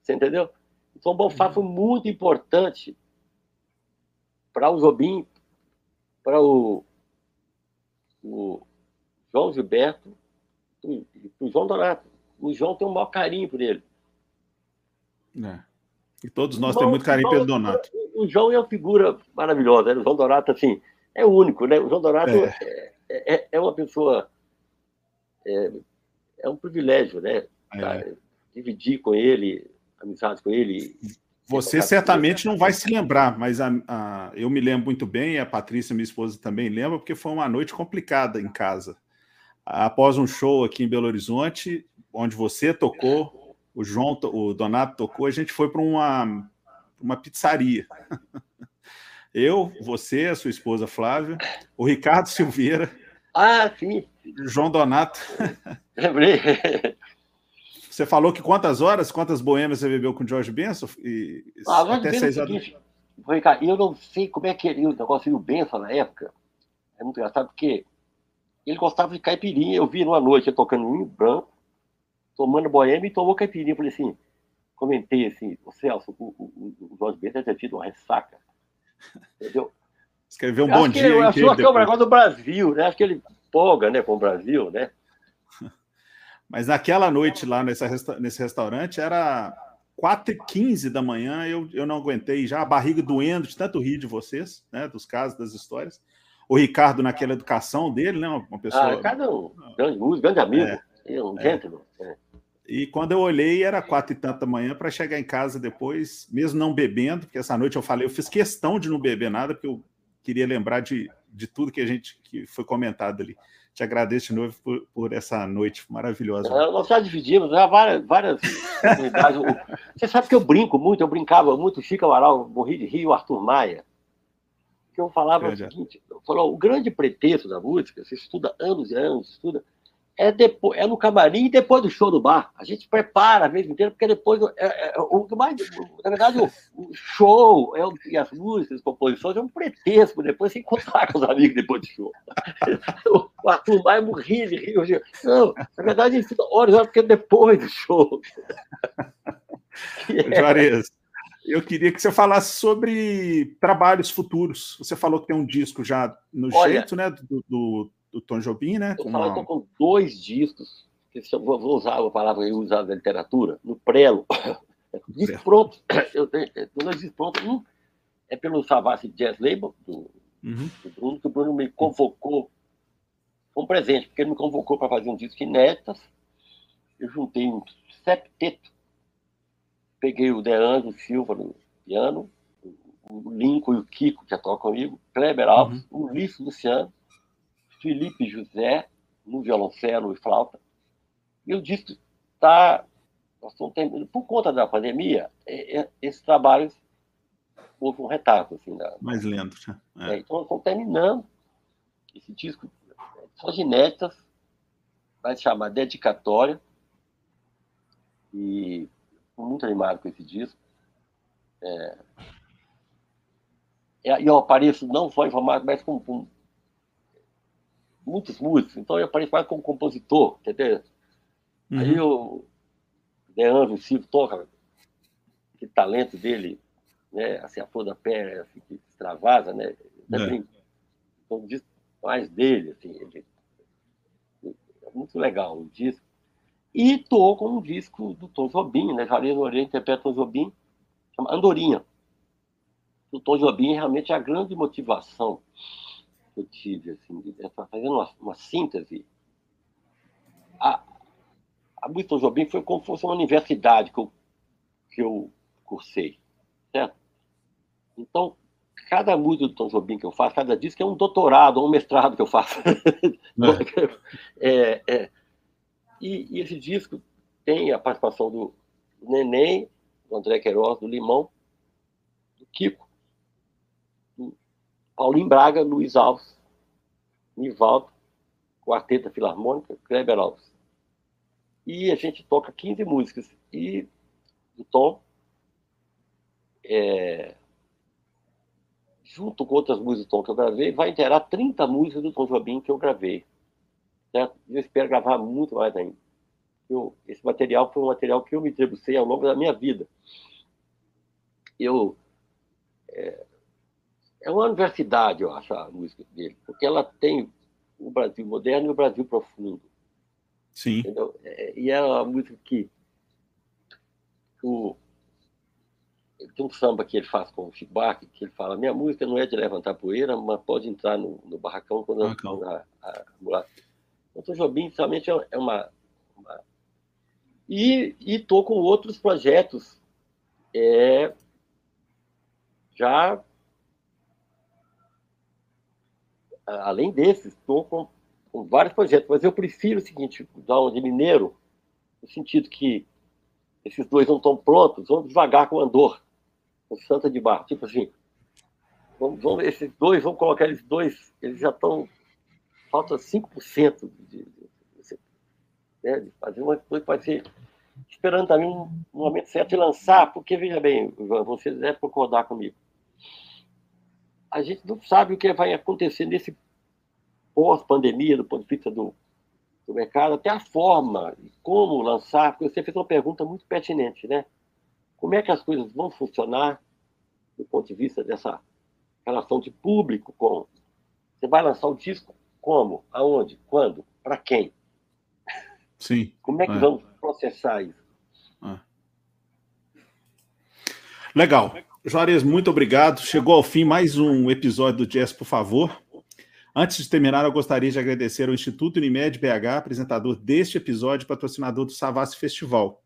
Você entendeu? Então o Bonfá foi muito importante para o Jobim, para o, o João Gilberto e para o João Donato o João tem um maior carinho por ele.
É. E todos nós temos muito carinho pelo Donato.
O João é uma figura maravilhosa. Né? O João Donato, assim, é único, né? O João Donato é, é, é, é uma pessoa. É, é, um privilégio, né? É. Dividir com ele, amizade com ele.
Você certamente não vai se lembrar, mas a, a, eu me lembro muito bem, a Patrícia, minha esposa, também lembra, porque foi uma noite complicada em casa. Após um show aqui em Belo Horizonte, onde você tocou, o João, o Donato tocou, a gente foi para uma, uma pizzaria. Eu, você, a sua esposa Flávia, o Ricardo Silveira.
Ah, sim.
João Donato.
Lembrei.
Você falou que quantas horas, quantas boêmias você bebeu com o George Benson? E,
ah, até seis horas. Seguinte, Ricardo, eu não sei como é que ele, o negócio do Benson na época. É muito engraçado porque ele gostava de caipirinha. Eu vi numa noite ele tocando um branco tomando boêmia e tomou caipirinha. Eu falei assim, comentei assim, o Celso, o, o, o Jorge Bento deve ter tido uma ressaca. Entendeu?
Escreveu um eu bom dia. Que,
acho que é o negócio do Brasil, né? Acho que ele polga né, com o Brasil, né?
Mas naquela noite lá nesse, nesse restaurante era 4h15 da manhã, eu, eu não aguentei já, a barriga doendo de tanto rir de vocês, né? Dos casos, das histórias. O Ricardo naquela educação dele, né? Uma pessoa. Ah,
Ricardo é um grande músico, grande amigo. É, é um gentleman. É.
E quando eu olhei, era quatro e tanta manhã para chegar em casa depois, mesmo não bebendo, porque essa noite eu falei, eu fiz questão de não beber nada, porque eu queria lembrar de, de tudo que a gente que foi comentado ali. Te agradeço de novo por, por essa noite maravilhosa.
Nós já dividimos né, várias, várias Você sabe que eu brinco muito, eu brincava muito, Chico Amaral, morri de Rio, Arthur Maia. Que eu falava o seguinte: eu falava, o grande pretexto da música, você estuda anos e anos, estuda é, depois, é no camarim e depois do show do bar. A gente prepara a vez inteira, porque depois. É, é, é o mais, na verdade, o, o show é, e as músicas, as composições é um pretexto depois se encontrar com os amigos depois do show. o Arthur Maia morria de rir. Não, na verdade, horas, horas, porque depois do show.
Juarez, eu queria que você falasse sobre trabalhos futuros. Você falou que tem um disco já no Olha, jeito, né? do, do do Tom Jobim, né?
Eu com uma... com dois discos, que vou usar a palavra que eu da literatura, no prelo. Disco pronto. Eu tenho dois discos prontos. Um é pelo Savassi Jazz Label, do, uhum. do Bruno, que o Bruno me convocou. Foi um presente, porque ele me convocou para fazer um disco inéditas. Eu juntei um septeto. Peguei o Deandro Silva no piano, o Lincoln e o Kiko, que tocam comigo, Kleber Alves, uhum. o Ulisses Luciano, Felipe José, no violoncelo e flauta. E o disco está. Por conta da pandemia, é, é, esses trabalhos houve um retardo. Assim,
na, Mais lento.
Né? É. É, então, nós estamos terminando esse disco. São inéditas, vai se chamar Dedicatória. E estou muito animado com esse disco. É, e eu apareço não só em formato, mas com, com muitos músicos. Então eu apareço mais como compositor, entendeu? Uhum. Aí o Deandro Silva toca, que talento dele, né? Assim, a flor da pé, assim, que extravasa, né? Também, é. Então, disco mais dele, assim, ele, é muito legal o disco. E tô com um disco do Tom Jobim, né? Juarez Moreira interpreta Tom Jobim, chama Andorinha. O Tom Jobim realmente é a grande motivação que eu tive, assim, fazendo uma, uma síntese. A, a Tom Jobim foi como se fosse uma universidade que eu, que eu cursei, certo? Então, cada música do Tom Jobim que eu faço, cada disco é um doutorado, um mestrado que eu faço. É. é, é. E, e, esse disco tem a participação do Neném, do André Queiroz, do Limão, do Kiko, Paulinho Braga, Luiz Alves, Nivaldo, Quarteta Filarmônica, Kleber Alves. E a gente toca 15 músicas. E o Tom, é, junto com outras músicas do Tom que eu gravei, vai inteirar 30 músicas do Tom Jobim que eu gravei. Certo? Eu espero gravar muito mais ainda. Eu, esse material foi um material que eu me debrucei ao longo da minha vida. Eu, é, é uma universidade, eu acho, a música dele, porque ela tem o Brasil moderno e o Brasil profundo.
Sim.
É, e é uma música que o, tem um samba que ele faz com o Chico Buarque, que ele fala, minha música não é de levantar poeira, mas pode entrar no, no barracão quando barracão. a, a, a, Então, Jobim somente é, é uma... uma... E estou com outros projetos é, já além desses, estou com, com, vários projetos, mas eu prefiro o seguinte, dar um de mineiro, no sentido que esses dois não estão prontos, vamos devagar com Andor o Santa de Barro. Tipo assim, vamos, vamos, esses dois, vamos colocar eles dois, eles já estão. Falta 5% de, de, de, né, de fazer uma coisa vai ser. Esperando também um, momento certo de lançar, porque, veja bem, você deve concordar comigo. A gente não sabe o que vai acontecer nesse pós-pandemia, do ponto de vista do, do mercado, até a forma, como lançar, porque você fez uma pergunta muito pertinente, né? Como é que as coisas vão funcionar do ponto de vista dessa relação de público com. Você vai lançar o disco como? Aonde? Quando? Para quem?
Sim.
Como é que é. vamos processar isso? É.
Legal. Juarez, muito obrigado. Chegou ao fim mais um episódio do Jazz, por favor. Antes de terminar, eu gostaria de agradecer ao Instituto Unimed BH, apresentador deste episódio, patrocinador do Savassi Festival.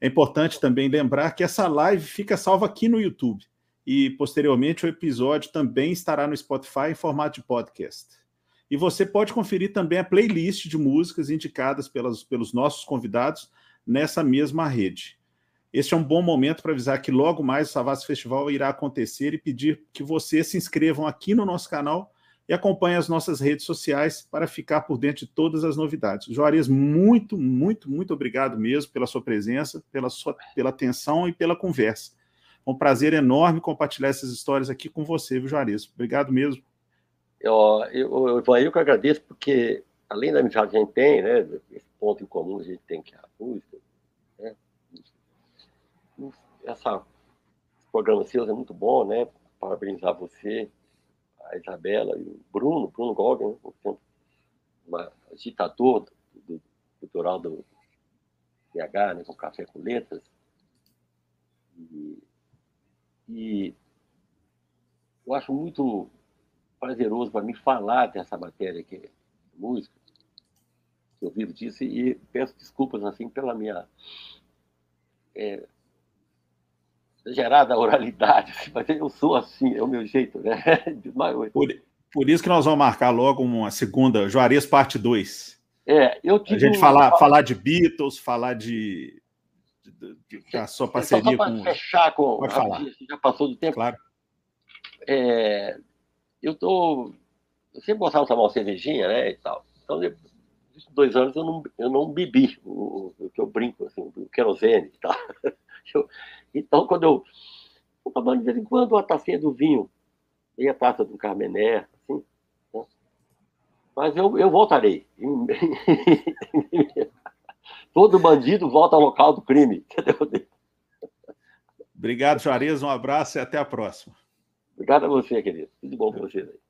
É importante também lembrar que essa live fica salva aqui no YouTube e posteriormente o episódio também estará no Spotify em formato de podcast. E você pode conferir também a playlist de músicas indicadas pelas, pelos nossos convidados nessa mesma rede. Este é um bom momento para avisar que logo mais o Savassi Festival irá acontecer e pedir que vocês se inscrevam aqui no nosso canal e acompanhe as nossas redes sociais para ficar por dentro de todas as novidades. Juarez, muito, muito, muito obrigado mesmo pela sua presença, pela sua pela atenção e pela conversa. É um prazer enorme compartilhar essas histórias aqui com você, viu, Juarez? Obrigado mesmo.
Eu, eu, eu, eu que agradeço, porque além da amizade que a gente tem, né, esse ponto em comum a gente tem que é a música, essa, esse programa seu é muito bom, né, parabenizar você, a Isabela e o Bruno, Bruno Goguen, né, uma agitador do, do cultural do PH, né, com Café com Letras. E, e eu acho muito prazeroso para mim falar dessa matéria que é música, que eu vivo disso, e peço desculpas assim pela minha é, gerada oralidade, mas eu sou assim, é o meu jeito, né?
Por, por isso que nós vamos marcar logo uma segunda, Juarez Parte 2.
É, eu tive
A gente falar, falar de Beatles, falar de, de, de, a sua parceria
só
com...
fechar com...
Pode falar.
Já passou do tempo.
Claro.
É, eu tô... Eu sempre gostava de tomar uma cervejinha, né, e tal. Então, depois dois anos eu não, eu não bebi o, o que eu brinco, assim, o querosene e tal. Eu, então, quando eu estou tomando de vez em quando uma tacinha do vinho Tem a Praça do Carmené, assim. Né? Mas eu, eu voltarei. Todo bandido volta ao local do crime. Entendeu?
Obrigado, Juarez. Um abraço e até a próxima.
Obrigado a você, querido. Tudo bom para vocês aí.